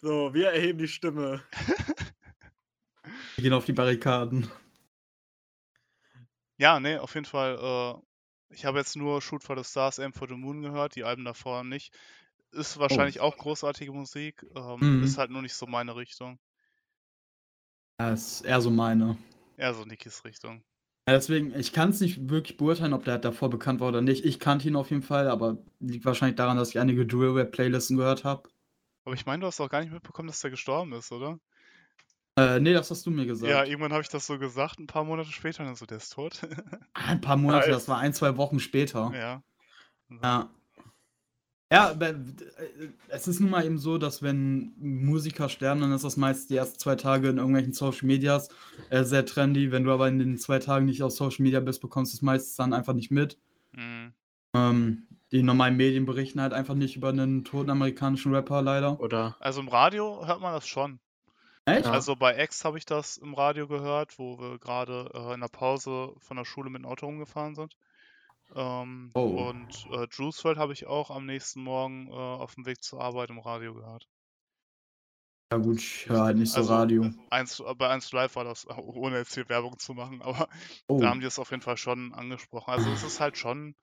So, wir erheben die Stimme. Die gehen auf die Barrikaden. Ja, ne, auf jeden Fall. Äh, ich habe jetzt nur Shoot for the Stars, Aim for the Moon gehört, die Alben davor nicht. Ist wahrscheinlich auch großartige Musik, ähm, Mhm. ist halt nur nicht so meine Richtung. Das ist eher so meine. Eher so Nikis Richtung. Ja, deswegen, ich kann es nicht wirklich beurteilen, ob der davor bekannt war oder nicht. Ich kannte ihn auf jeden Fall, aber liegt wahrscheinlich daran, dass ich einige Drill-Rap-Playlisten gehört habe. Aber ich meine, du hast auch gar nicht mitbekommen, dass der gestorben ist, oder? Äh, nee, das hast du mir gesagt. Ja, irgendwann habe ich das so gesagt, ein paar Monate später, und dann so, der ist tot. Ah, ein paar Monate, Nice. das war ein, zwei Wochen später. ja. Ja. Ja, äh, es ist nun mal eben so, dass wenn Musiker sterben, dann ist das meist die ersten zwei Tage in irgendwelchen Social Medias äh, sehr trendy. Wenn du aber in den zwei Tagen nicht auf Social Media bist, bekommst du es meistens dann einfach nicht mit. Mhm. Ähm, die normalen Medien berichten halt einfach nicht über einen toten amerikanischen Rapper, leider. Oder? Also im Radio hört man das schon. Echt? Also bei X habe ich das im Radio gehört, wo wir gerade äh, in der Pause von der Schule mit dem Auto rumgefahren sind. Ähm, Oh. Und äh, WRLD habe ich auch am nächsten Morgen äh, auf dem Weg zur Arbeit im Radio gehört. Ja gut, ich höre halt nicht so Also, Radio. Eins, bei 1 Live war das, ohne jetzt hier Werbung zu machen, aber Oh. da haben die es auf jeden Fall schon angesprochen. Also es ist halt schon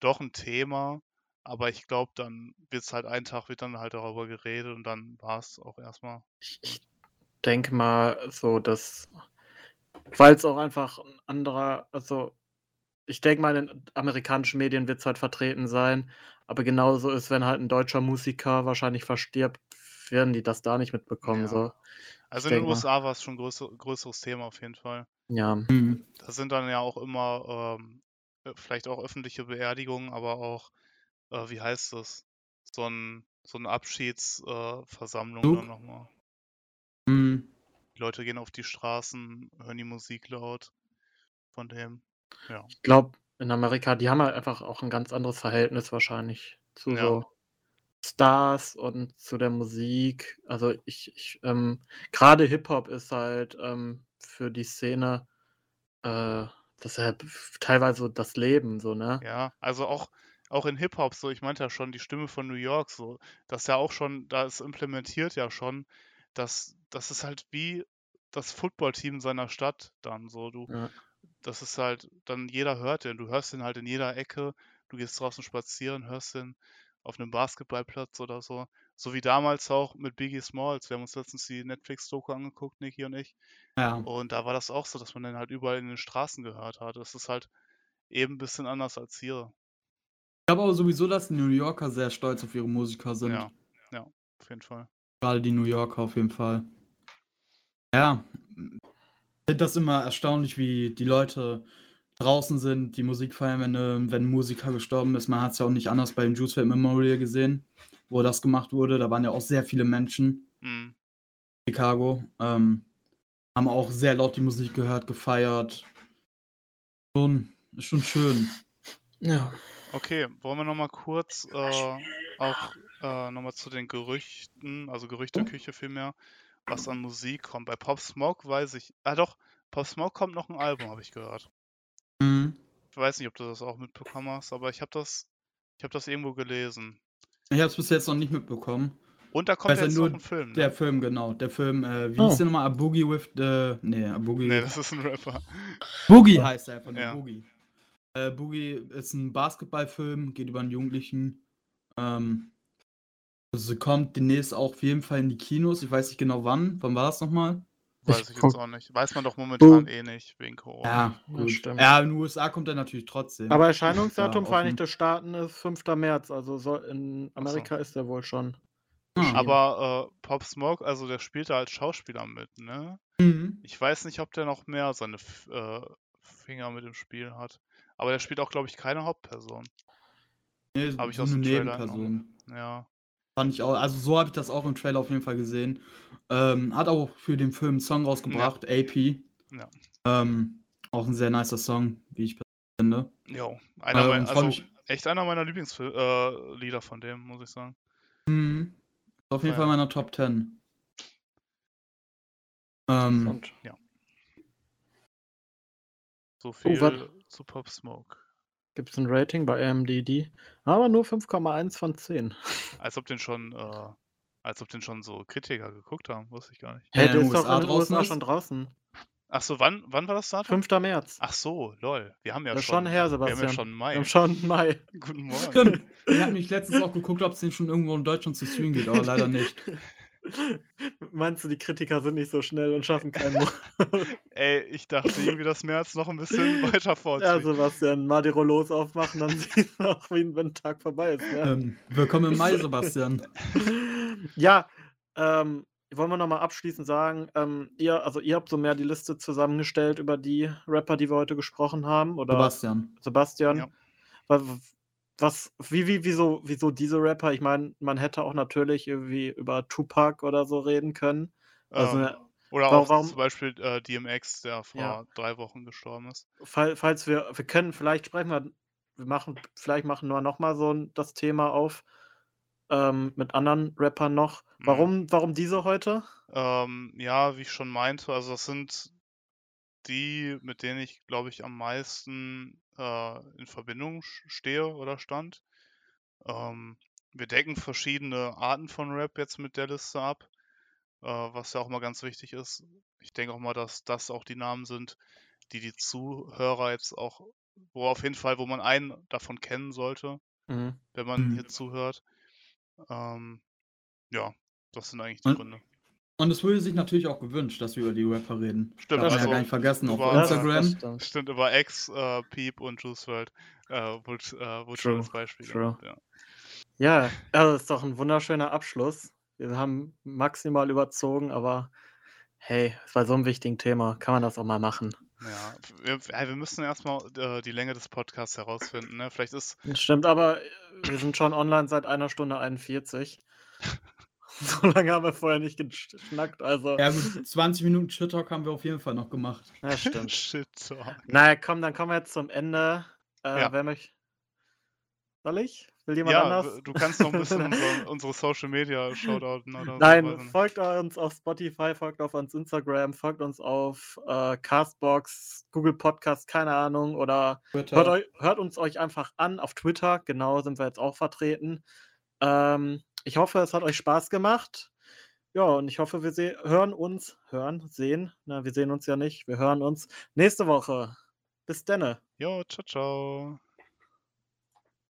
doch ein Thema, aber ich glaube, dann wird es halt einen Tag wird dann halt darüber geredet und dann war es auch erstmal. Ich, ich denke mal so, dass, weil es auch einfach ein anderer, also ich denke mal, in den amerikanischen Medien wird es halt vertreten sein, aber genauso ist, wenn halt ein deutscher Musiker wahrscheinlich verstirbt, werden die das da nicht mitbekommen. Ja. So. Also Ich in den. USA war es schon ein größer, größeres Thema auf jeden Fall. Ja, Mhm. Da sind dann ja auch immer ähm, äh, vielleicht auch öffentliche Beerdigungen, aber auch, äh, wie heißt das? So ein so eine Abschiedsversammlung äh, dann nochmal. Mhm. Die Leute gehen auf die Straßen, hören die Musik laut von dem. Ja. ich glaube, in Amerika, die haben halt einfach auch ein ganz anderes Verhältnis wahrscheinlich zu Ja. so Stars und zu der Musik. Also ich, ich ähm, gerade Hip-Hop ist halt ähm, für die Szene äh, das ist halt teilweise das Leben, so, ne? Ja, also auch, auch in Hip-Hop, so, ich meinte ja schon, die Stimme von New York, so, das ist ja auch schon, da ist implementiert ja schon, dass das ist halt wie das Footballteam seiner Stadt dann so. Du, Ja. Das ist halt, dann jeder hört den, du hörst den halt in jeder Ecke, du gehst draußen spazieren, hörst den auf einem Basketballplatz oder so. So wie damals auch mit Biggie Smalls. Wir haben uns letztens die Netflix-Doku angeguckt, Niki und ich. Ja. Und da war das auch so, dass man den halt überall in den Straßen gehört hat. Das ist halt eben ein bisschen anders als hier. Ich glaube aber sowieso, dass die New Yorker sehr stolz auf ihre Musiker sind. Ja, ja, auf jeden Fall. Gerade die New Yorker auf jeden Fall. Ja, finde das immer erstaunlich, wie die Leute draußen sind, die Musik feiern, wenn, äh, wenn ein Musiker gestorben ist. Man hat es ja auch nicht anders bei dem Juice WRLD Memorial gesehen, wo das gemacht wurde. Da waren ja auch sehr viele Menschen Mhm. in Chicago. Ähm, haben auch sehr laut die Musik gehört, gefeiert. Schon, ist schon schön. Ja. Okay, wollen wir nochmal kurz äh, auch äh, nochmal zu den Gerüchten, also Gerüchteküche vielmehr, was an Musik kommt. Bei Pop Smoke weiß ich, ah doch, Pop Smoke kommt noch ein Album, habe ich gehört. Mhm. Ich weiß nicht, ob du das auch mitbekommen hast, aber ich habe das, ich habe das irgendwo gelesen. Ich habe es bis jetzt noch nicht mitbekommen. Und da kommt Also jetzt nur noch ein Film. Der Ne? Film, genau. Der Film, äh, wie Oh. hieß der nochmal? A Boogie with the. Nee, A Boogie. Nee, das ist ein Rapper. Boogie heißt er einfach nur. Ja. Boogie. Äh, Boogie ist ein Basketballfilm, geht über einen Jugendlichen. Ähm, also kommt demnächst auch auf jeden Fall in die Kinos. Ich weiß nicht genau wann. Wann war das nochmal? Weiß Ich ich jetzt auch nicht. Weiß man doch momentan Bo- eh nicht, wegen Corona. Ja, gut. stimmt. Ja, in den USA kommt er natürlich trotzdem. Aber Erscheinungsdatum Ja, Vereinigte Staaten ist 5. März, also soll, in Ach so. Amerika ist er wohl schon. Erschienen. Aber äh, Pop Smoke, also der spielt da als Schauspieler mit, ne? Mhm. Ich weiß nicht, ob der noch mehr seine F äh, Finger mit im Spiel hat. Aber der spielt auch, glaube ich, keine Hauptperson. Nee, Hab ich so aus eine dem Trailer Nebenperson. Ja. Fand ich auch, also so habe ich das auch im Trailer auf jeden Fall gesehen. Ähm, hat auch für den Film einen Song rausgebracht, AP. Ja. Ähm, auch ein sehr nicer Song, wie ich finde. Jo. Einer Ähm, mein, also mich- echt einer meiner Lieblingslieder äh, von dem, muss ich sagen. Mhm. Auf jeden Ja. Fall meiner Top 10. Ähm, Und So viel wat- zu Pop Smoke. Gibt es ein Rating bei AMDD? Aber nur 5,1 von 10. Als ob den schon, äh, als ob den schon so Kritiker geguckt haben, wusste ich gar nicht. Ja, Hä, in der den ist doch in den draußen USA schon draußen. Ach so, wann, wann war das Datum? 5. März. Ach so, lol. Wir haben ja Das ist schon, schon her, wir haben ja Sebastian. schon Wir Mai. haben schon Mai. Guten Morgen. Stimmt. Ich habe mich letztens auch geguckt, ob es den schon irgendwo in Deutschland zu streamen geht, aber leider nicht. Meinst du, die Kritiker sind nicht so schnell und schaffen keinen Mo Ey, ich dachte irgendwie, dass März noch ein bisschen weiter Ja, vorzieht. Sebastian, mal die Rollos aufmachen, dann siehst du auch, wie wenn ein Tag vorbei ist. Ja, Ähm, willkommen im Mai, Sebastian. ja ähm, wollen wir nochmal abschließend sagen, ähm, ihr, also ihr habt so mehr die Liste zusammengestellt über die Rapper, die wir heute gesprochen haben, oder Sebastian. Sebastian? Ja. Was, wie, wie, wieso, wieso diese Rapper? Ich meine, man hätte auch natürlich irgendwie über Tupac oder so reden können. Also, Ähm, oder wa- auch warum- zum Beispiel äh, DMX, der vor Ja. drei Wochen gestorben ist. fall, falls wir, wir können, vielleicht sprechen wir, wir machen, vielleicht machen wir nochmal so ein, das Thema auf ähm, mit anderen Rappern noch. Mhm. Warum, warum diese heute? Ähm, ja, wie ich schon meinte, also das sind die, mit denen ich, glaube ich, am meisten äh, in Verbindung stehe oder stand. Ähm, wir decken verschiedene Arten von Rap jetzt mit der Liste ab, äh, was ja auch mal ganz wichtig ist. Ich denke auch mal, dass das auch die Namen sind, die die Zuhörer jetzt auch, wo auf jeden Fall, wo man einen davon kennen sollte, Mhm. wenn man Mhm. hier zuhört. Ähm, ja, das sind eigentlich die Und- Gründe. Und es wurde sich natürlich auch gewünscht, dass wir über die Rapper reden. Stimmt, man also ja gar nicht vergessen. Auf über- Das- Instagram. das stimmt. Stimmt, über X, äh, Peep und Juice WRLD äh, wurde, äh, wurde schon das Beispiel true. genannt, ja. Ja, also das ist doch ein wunderschöner Abschluss. Wir haben maximal überzogen, aber hey, bei so einem wichtigen Thema kann man das auch mal machen. Ja, wir, ja, wir müssen erstmal äh, die Länge des Podcasts herausfinden. Ne? Vielleicht ist, Das Stimmt, aber wir sind schon online seit einer Stunde 41. so lange haben wir vorher nicht geschnackt, also. Ja, gut, 20 Minuten Shit Talk haben wir auf jeden Fall noch gemacht. Ja, stimmt. Shit Talk. naja, komm, dann kommen wir jetzt zum Ende. Äh, Ja. Wer möchte. Soll ich? Will jemand Ja, anders? du kannst noch ein bisschen unsere, unsere Social Media shoutouten oder so. Nein, nicht. folgt uns auf Spotify, folgt auf uns Instagram, folgt uns auf äh, Castbox, Google Podcast, keine Ahnung, oder hört, euch, hört uns euch einfach an auf Twitter, genau, sind wir jetzt auch vertreten. Ähm, ich hoffe, es hat euch Spaß gemacht. Ja, und ich hoffe, wir seh- hören uns, hören, sehen, na, wir sehen uns ja nicht, wir hören uns nächste Woche. Bis denne. Jo, ciao, ciao.